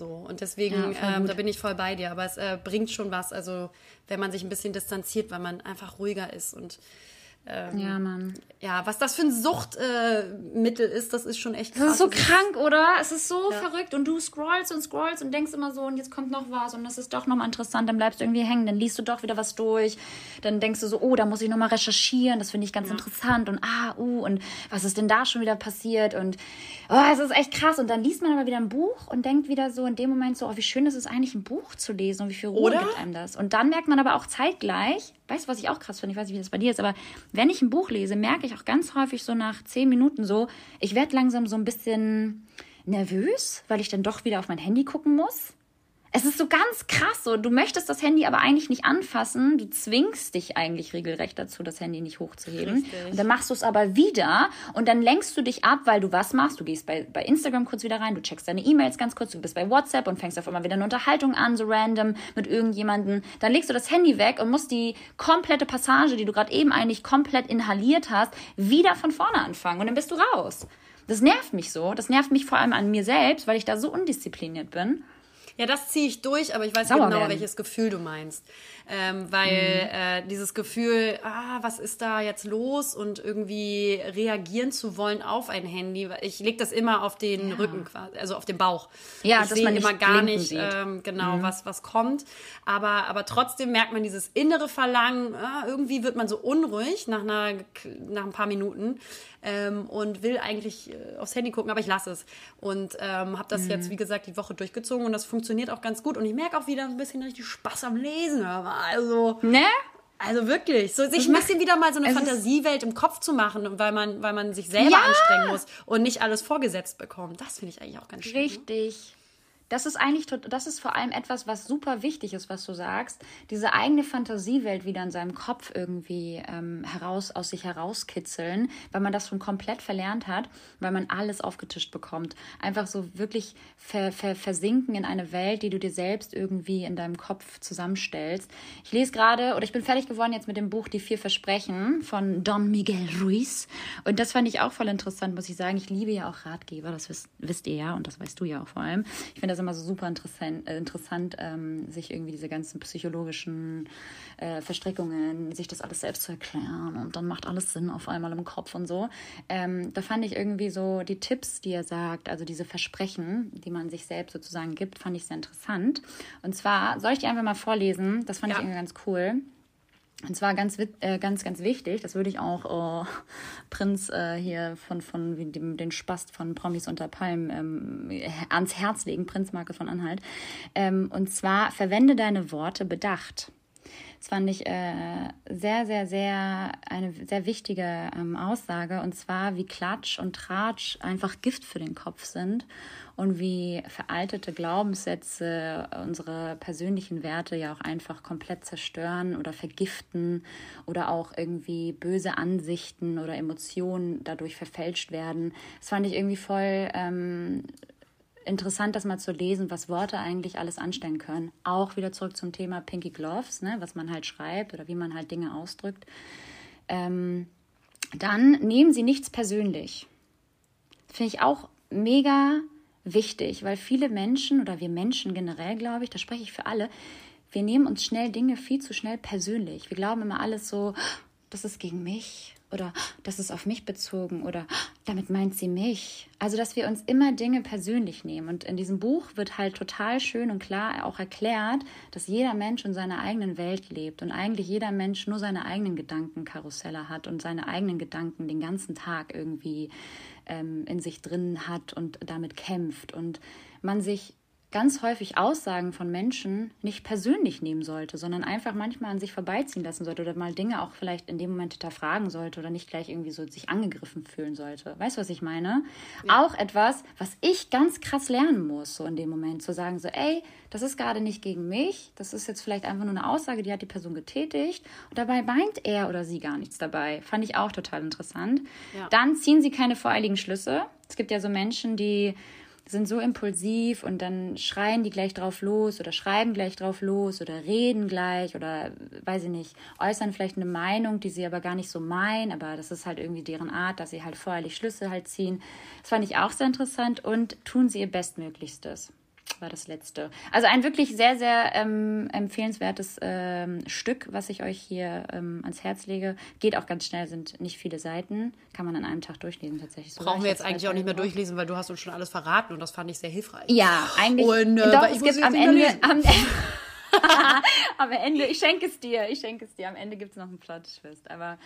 So, und deswegen,
Ja,
ähm, da bin ich voll bei dir. Aber es äh, bringt schon was, also wenn man sich ein bisschen distanziert, weil man einfach ruhiger ist. Und
Ja, Mann.
ja, was das für ein Suchtmittel äh, ist, das ist schon echt krass.
Das ist so krank, oder? Es ist so verrückt und du scrollst und scrollst und denkst immer so und jetzt kommt noch was und das ist doch nochmal interessant, dann bleibst du irgendwie hängen, dann liest du doch wieder was durch, dann denkst du so, oh, da muss ich nochmal recherchieren, das finde ich ganz interessant und ah, uh, und was ist denn da schon wieder passiert und oh, es ist echt krass und dann liest man aber wieder ein Buch und denkt wieder so in dem Moment so, oh, wie schön ist es eigentlich, ein Buch zu lesen und wie viel Ruhe
Oder?
gibt einem das. Und dann merkt man aber auch zeitgleich, weißt du, was ich auch krass finde, ich weiß nicht, wie das bei dir ist, aber wenn ich ein Buch lese, merke ich auch ganz häufig so nach zehn Minuten so, ich werde langsam so ein bisschen nervös, weil ich dann doch wieder auf mein Handy gucken muss. Es ist so ganz krass so. Du möchtest das Handy aber eigentlich nicht anfassen. Du zwingst dich eigentlich regelrecht dazu, das Handy nicht hochzuheben.
Richtig.
Und dann machst du es aber wieder und dann lenkst du dich ab, weil du was machst. Du gehst bei, bei Instagram kurz wieder rein, du checkst deine E-Mails ganz kurz, du bist bei WhatsApp und fängst auf einmal wieder eine Unterhaltung an, so random mit irgendjemandem. Dann legst du das Handy weg und musst die komplette Passage, die du gerade eben eigentlich komplett inhaliert hast, wieder von vorne anfangen und dann bist du raus. Das nervt mich so. Das nervt mich vor allem an mir selbst, weil ich da so undiszipliniert bin.
Ja, das ziehe ich durch, aber ich weiß
Sauer
genau,
werden.
welches Gefühl du meinst. Ähm, weil äh, dieses Gefühl, ah, was ist da jetzt los und irgendwie reagieren zu wollen auf ein Handy. Ich lege das immer auf den Rücken, quasi, also auf den Bauch.
Ja,
ich
dass
sehe
man
immer gar nicht.
Mhm.
ähm, genau, was, was kommt. Aber, aber trotzdem merkt man dieses innere Verlangen, ah, irgendwie wird man so unruhig nach, einer, nach ein paar Minuten ähm, und will eigentlich äh, aufs Handy gucken, aber ich lasse es. Und ähm, habe das
Mhm.
jetzt, wie gesagt, die Woche durchgezogen und das funktioniert auch ganz gut. Und ich merke auch wieder ein bisschen richtig Spaß am Lesen. Aber also,
Ne?
also wirklich, so sich ein bisschen wieder mal so eine
es
Fantasiewelt im Kopf zu machen, weil man, weil man sich selber
Ja!
anstrengen muss und nicht alles vorgesetzt bekommt. Das finde ich eigentlich auch ganz schön. ne?
Richtig. Das ist eigentlich, das ist vor allem etwas, was super wichtig ist, was du sagst. Diese eigene Fantasiewelt wieder in seinem Kopf irgendwie ähm, heraus, aus sich herauskitzeln, weil man das schon komplett verlernt hat, weil man alles aufgetischt bekommt. Einfach so wirklich ver, ver, versinken in eine Welt, die du dir selbst irgendwie in deinem Kopf zusammenstellst. Ich lese gerade, oder ich bin fertig geworden jetzt mit dem Buch Die vier Versprechen von Don Miguel Ruiz. Und das fand ich auch voll interessant, muss ich sagen. Ich liebe ja auch Ratgeber, das wisst, wisst ihr ja und das weißt du ja auch vor allem. Ich finde das immer so super interessant, äh, interessant ähm, sich irgendwie diese ganzen psychologischen äh, Verstrickungen, sich das alles selbst zu erklären und dann macht alles Sinn auf einmal im Kopf und so. Ähm, da fand ich irgendwie so die Tipps, die er sagt, also diese Versprechen, die man sich selbst sozusagen gibt, fand ich sehr interessant. Und zwar, soll ich die einfach mal vorlesen? Das fand ja. ich irgendwie ganz cool. Und zwar ganz, äh, ganz, ganz wichtig, das würde ich auch äh, Prinz äh, hier von, von dem, den Spast von Promis unter Palmen ähm, ans Herz legen, Prinz Marke von Anhalt. Ähm, und zwar verwende deine Worte bedacht. Das fand ich äh, sehr, sehr, sehr eine sehr wichtige ähm, Aussage. Und zwar, wie Klatsch und Tratsch einfach Gift für den Kopf sind und wie veraltete Glaubenssätze unsere persönlichen Werte ja auch einfach komplett zerstören oder vergiften oder auch irgendwie böse Ansichten oder Emotionen dadurch verfälscht werden. Das fand ich irgendwie voll ähm, interessant, das mal zu lesen, was Worte eigentlich alles anstellen können. Auch wieder zurück zum Thema Pinky Gloves, ne, was man halt schreibt oder wie man halt Dinge ausdrückt. Ähm, dann nehmen Sie nichts persönlich. Finde ich auch mega wichtig, weil viele Menschen oder wir Menschen generell, glaube ich, da spreche ich für alle, wir nehmen uns schnell Dinge viel zu schnell persönlich. Wir glauben immer alles so, das ist gegen mich oder das ist auf mich bezogen oder damit meint sie mich. Also, dass wir uns immer Dinge persönlich nehmen. Und in diesem Buch wird halt total schön und klar auch erklärt, dass jeder Mensch in seiner eigenen Welt lebt und eigentlich jeder Mensch nur seine eigenen Gedankenkarusselle hat und seine eigenen Gedanken den ganzen Tag irgendwie ähm, in sich drin hat und damit kämpft und man sich ganz häufig Aussagen von Menschen nicht persönlich nehmen sollte, sondern einfach manchmal an sich vorbeiziehen lassen sollte oder mal Dinge auch vielleicht in dem Moment hinterfragen sollte oder nicht gleich irgendwie so sich angegriffen fühlen sollte. Weißt du, was ich meine? Ja. Auch etwas, was ich ganz krass lernen muss, so in dem Moment zu sagen, so, ey, das ist gerade nicht gegen mich, das ist jetzt vielleicht einfach nur eine Aussage, die hat die Person getätigt und dabei meint er oder sie gar nichts dabei. Fand ich auch total interessant. Ja. Dann ziehen sie keine voreiligen Schlüsse. Es gibt ja so Menschen, die sind so impulsiv und dann schreien die gleich drauf los oder schreiben gleich drauf los oder reden gleich oder weiß ich nicht, äußern vielleicht eine Meinung, die sie aber gar nicht so meinen, aber das ist halt irgendwie deren Art, dass sie halt vorherlich Schlüsse halt ziehen. Das fand ich auch sehr interessant und tun sie ihr Bestmöglichstes war das letzte. Also ein wirklich sehr, sehr ähm, empfehlenswertes ähm, Stück, was ich euch hier ähm, ans Herz lege. Geht auch ganz schnell, sind nicht viele Seiten. Kann man an einem Tag durchlesen tatsächlich.
So Brauchen wir jetzt eigentlich auch nicht mehr durchlesen, weil du hast uns schon alles verraten und das fand ich sehr hilfreich.
Ja, eigentlich.
Und, äh, doch, es gibt am Ende, am,
am Ende, ich schenke es dir, ich schenke es dir. Am Ende gibt es noch einen Plot-Twist, aber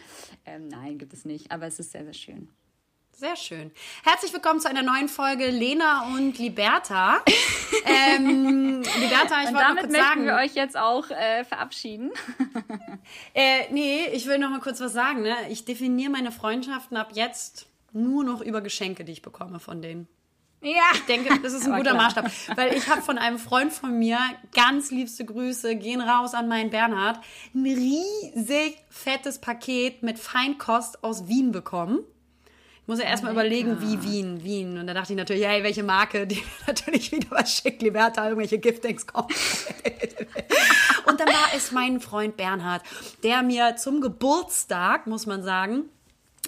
ähm, nein, gibt es nicht. Aber es ist sehr, sehr schön.
Sehr schön. Herzlich willkommen zu einer neuen Folge Lena und Liberta. ähm,
Liberta, ich wollte noch kurz sagen. wir euch jetzt auch äh, verabschieden.
äh, nee, ich will noch mal kurz was sagen. Ne? Ich definiere meine Freundschaften ab jetzt nur noch über Geschenke, die ich bekomme von denen. Ja. Ich denke, das ist ein guter klar. Maßstab. Weil ich habe von einem Freund von mir, ganz liebste Grüße, gehen raus an meinen Bernhard, ein riesig fettes Paket mit Feinkost aus Wien bekommen. Ich muss ja erstmal überlegen, wie Wien, Wien. Und da dachte ich natürlich, hey, welche Marke, die natürlich wieder was schickt, Liberta, irgendwelche Giftings kommen. und dann war es mein Freund Bernhard, der mir zum Geburtstag, muss man sagen,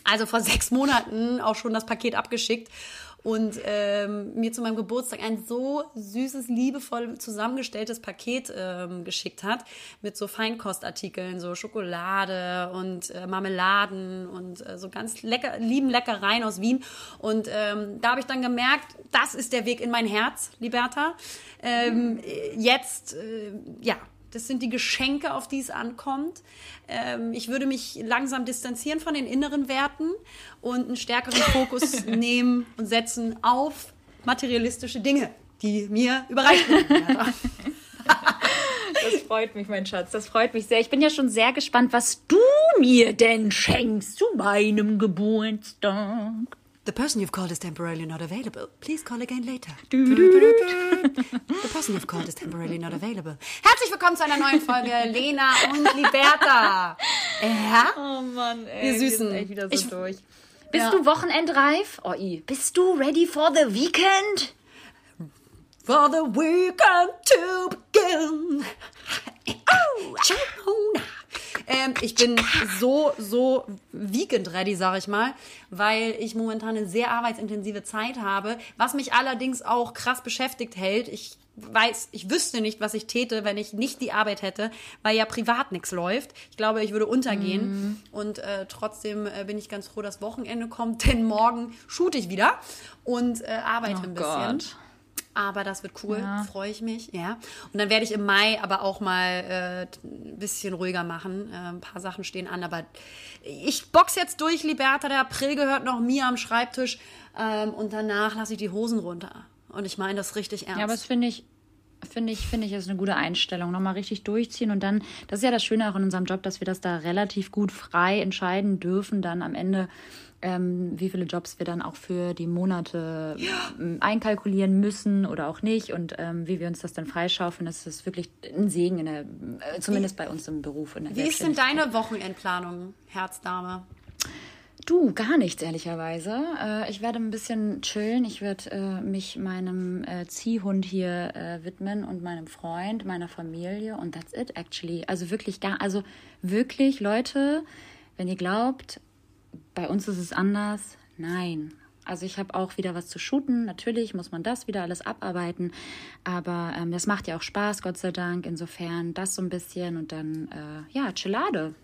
also vor sechs Monaten auch schon das Paket abgeschickt und ähm, mir zu meinem Geburtstag ein so süßes, liebevoll zusammengestelltes Paket ähm, geschickt hat mit so Feinkostartikeln, so Schokolade und äh, Marmeladen und äh, so ganz lecker, lieben Leckereien aus Wien. Und ähm, da habe ich dann gemerkt, das ist der Weg in mein Herz, Liberta. Ähm, jetzt, äh, ja, das sind die Geschenke, auf die es ankommt. Ähm, ich würde mich langsam distanzieren von den inneren Werten und einen stärkeren Fokus nehmen und setzen auf materialistische Dinge, die mir überreicht werden.
Das freut mich, mein Schatz. Das freut mich sehr. Ich bin ja schon sehr gespannt, was du mir denn schenkst zu meinem Geburtstag.
The person you've called is temporarily not available. Please call again later. The person you've called is temporarily not available. Herzlich willkommen zu einer neuen Folge Lena und Liberta. Ja?
Oh Mann, ey.
Wir Süßen.
echt wieder so
Ich-
durch. Bist
Ja.
du wochenendreif? Oh, I. Bist du ready for the weekend?
For the weekend to begin. Oh, Chona. Ähm, ich bin so, so weekend ready, sag ich mal, weil ich momentan eine sehr arbeitsintensive Zeit habe, was mich allerdings auch krass beschäftigt hält. Ich weiß, ich wüsste nicht, was ich täte, wenn ich nicht die Arbeit hätte, weil ja privat nichts läuft. Ich glaube, ich würde untergehen. Und äh, trotzdem äh, bin ich ganz froh, dass Wochenende kommt, denn morgen shoot ich wieder und äh, arbeite ein bisschen.
Oh Gott.
Aber das wird cool,
Ja.
freue ich mich, ja. Und dann werde ich im Mai aber auch mal äh, ein bisschen ruhiger machen. Äh, ein paar Sachen stehen an, aber ich box jetzt durch, Liberta. Der April gehört noch mir am Schreibtisch. Ähm, und danach lasse ich die Hosen runter. Und ich meine das richtig ernst.
Ja, aber das finde ich, finde ich, finde ich, ist eine gute Einstellung. Nochmal richtig durchziehen und dann, das ist ja das Schöne auch in unserem Job, dass wir das da relativ gut frei entscheiden dürfen, dann am Ende, ähm, wie viele Jobs wir dann auch für die Monate ähm, einkalkulieren müssen oder auch nicht und ähm, wie wir uns das dann freischaufeln. Das ist wirklich ein Segen, in der, äh, zumindest bei uns im Beruf.
Wie ist denn deine Wochenendplanung, Herzdame?
Du, gar nichts, ehrlicherweise. Äh, ich werde ein bisschen chillen. Ich werde äh, mich meinem äh, Ziehhund hier äh, widmen und meinem Freund, meiner Familie und that's it, actually. Also wirklich gar, also wirklich, Leute, wenn ihr glaubt, bei uns ist es anders, nein. Also ich habe auch wieder was zu shooten. Natürlich muss man das wieder alles abarbeiten, aber ähm, das macht ja auch Spaß, Gott sei Dank. Insofern das so ein bisschen und dann äh, ja Chillade.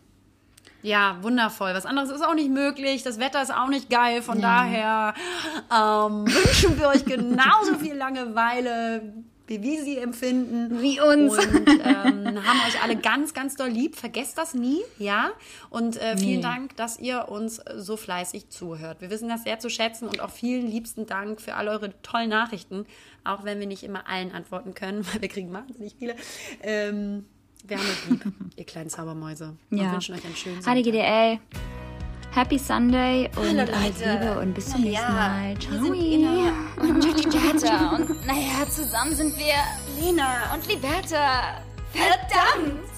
Ja, wundervoll. Was anderes ist auch nicht möglich. Das Wetter ist auch nicht geil. Von daher ähm, wünschen wir euch genauso viel Langeweile, wie wir sie empfinden.
Wie uns.
Und ähm, haben euch alle ganz, ganz doll lieb. Vergesst das nie, ja. Und äh, vielen
Nee.
Dank, dass ihr uns so fleißig zuhört. Wir wissen das sehr zu schätzen und auch vielen liebsten Dank für all eure tollen Nachrichten. Auch wenn wir nicht immer allen antworten können, weil wir kriegen wahnsinnig viele. Ähm, wir haben euch lieb, ihr kleinen Zaubermäuse. Und
Ja.
wünschen euch einen schönen Sonntag.
GDL. Happy Sunday und
Hallo,
alles Liebe und bis zum nächsten Mal. Ciao.
Wir und
Giorgiata und naja, zusammen sind wir
Lena
und Liberta.
Verdammt!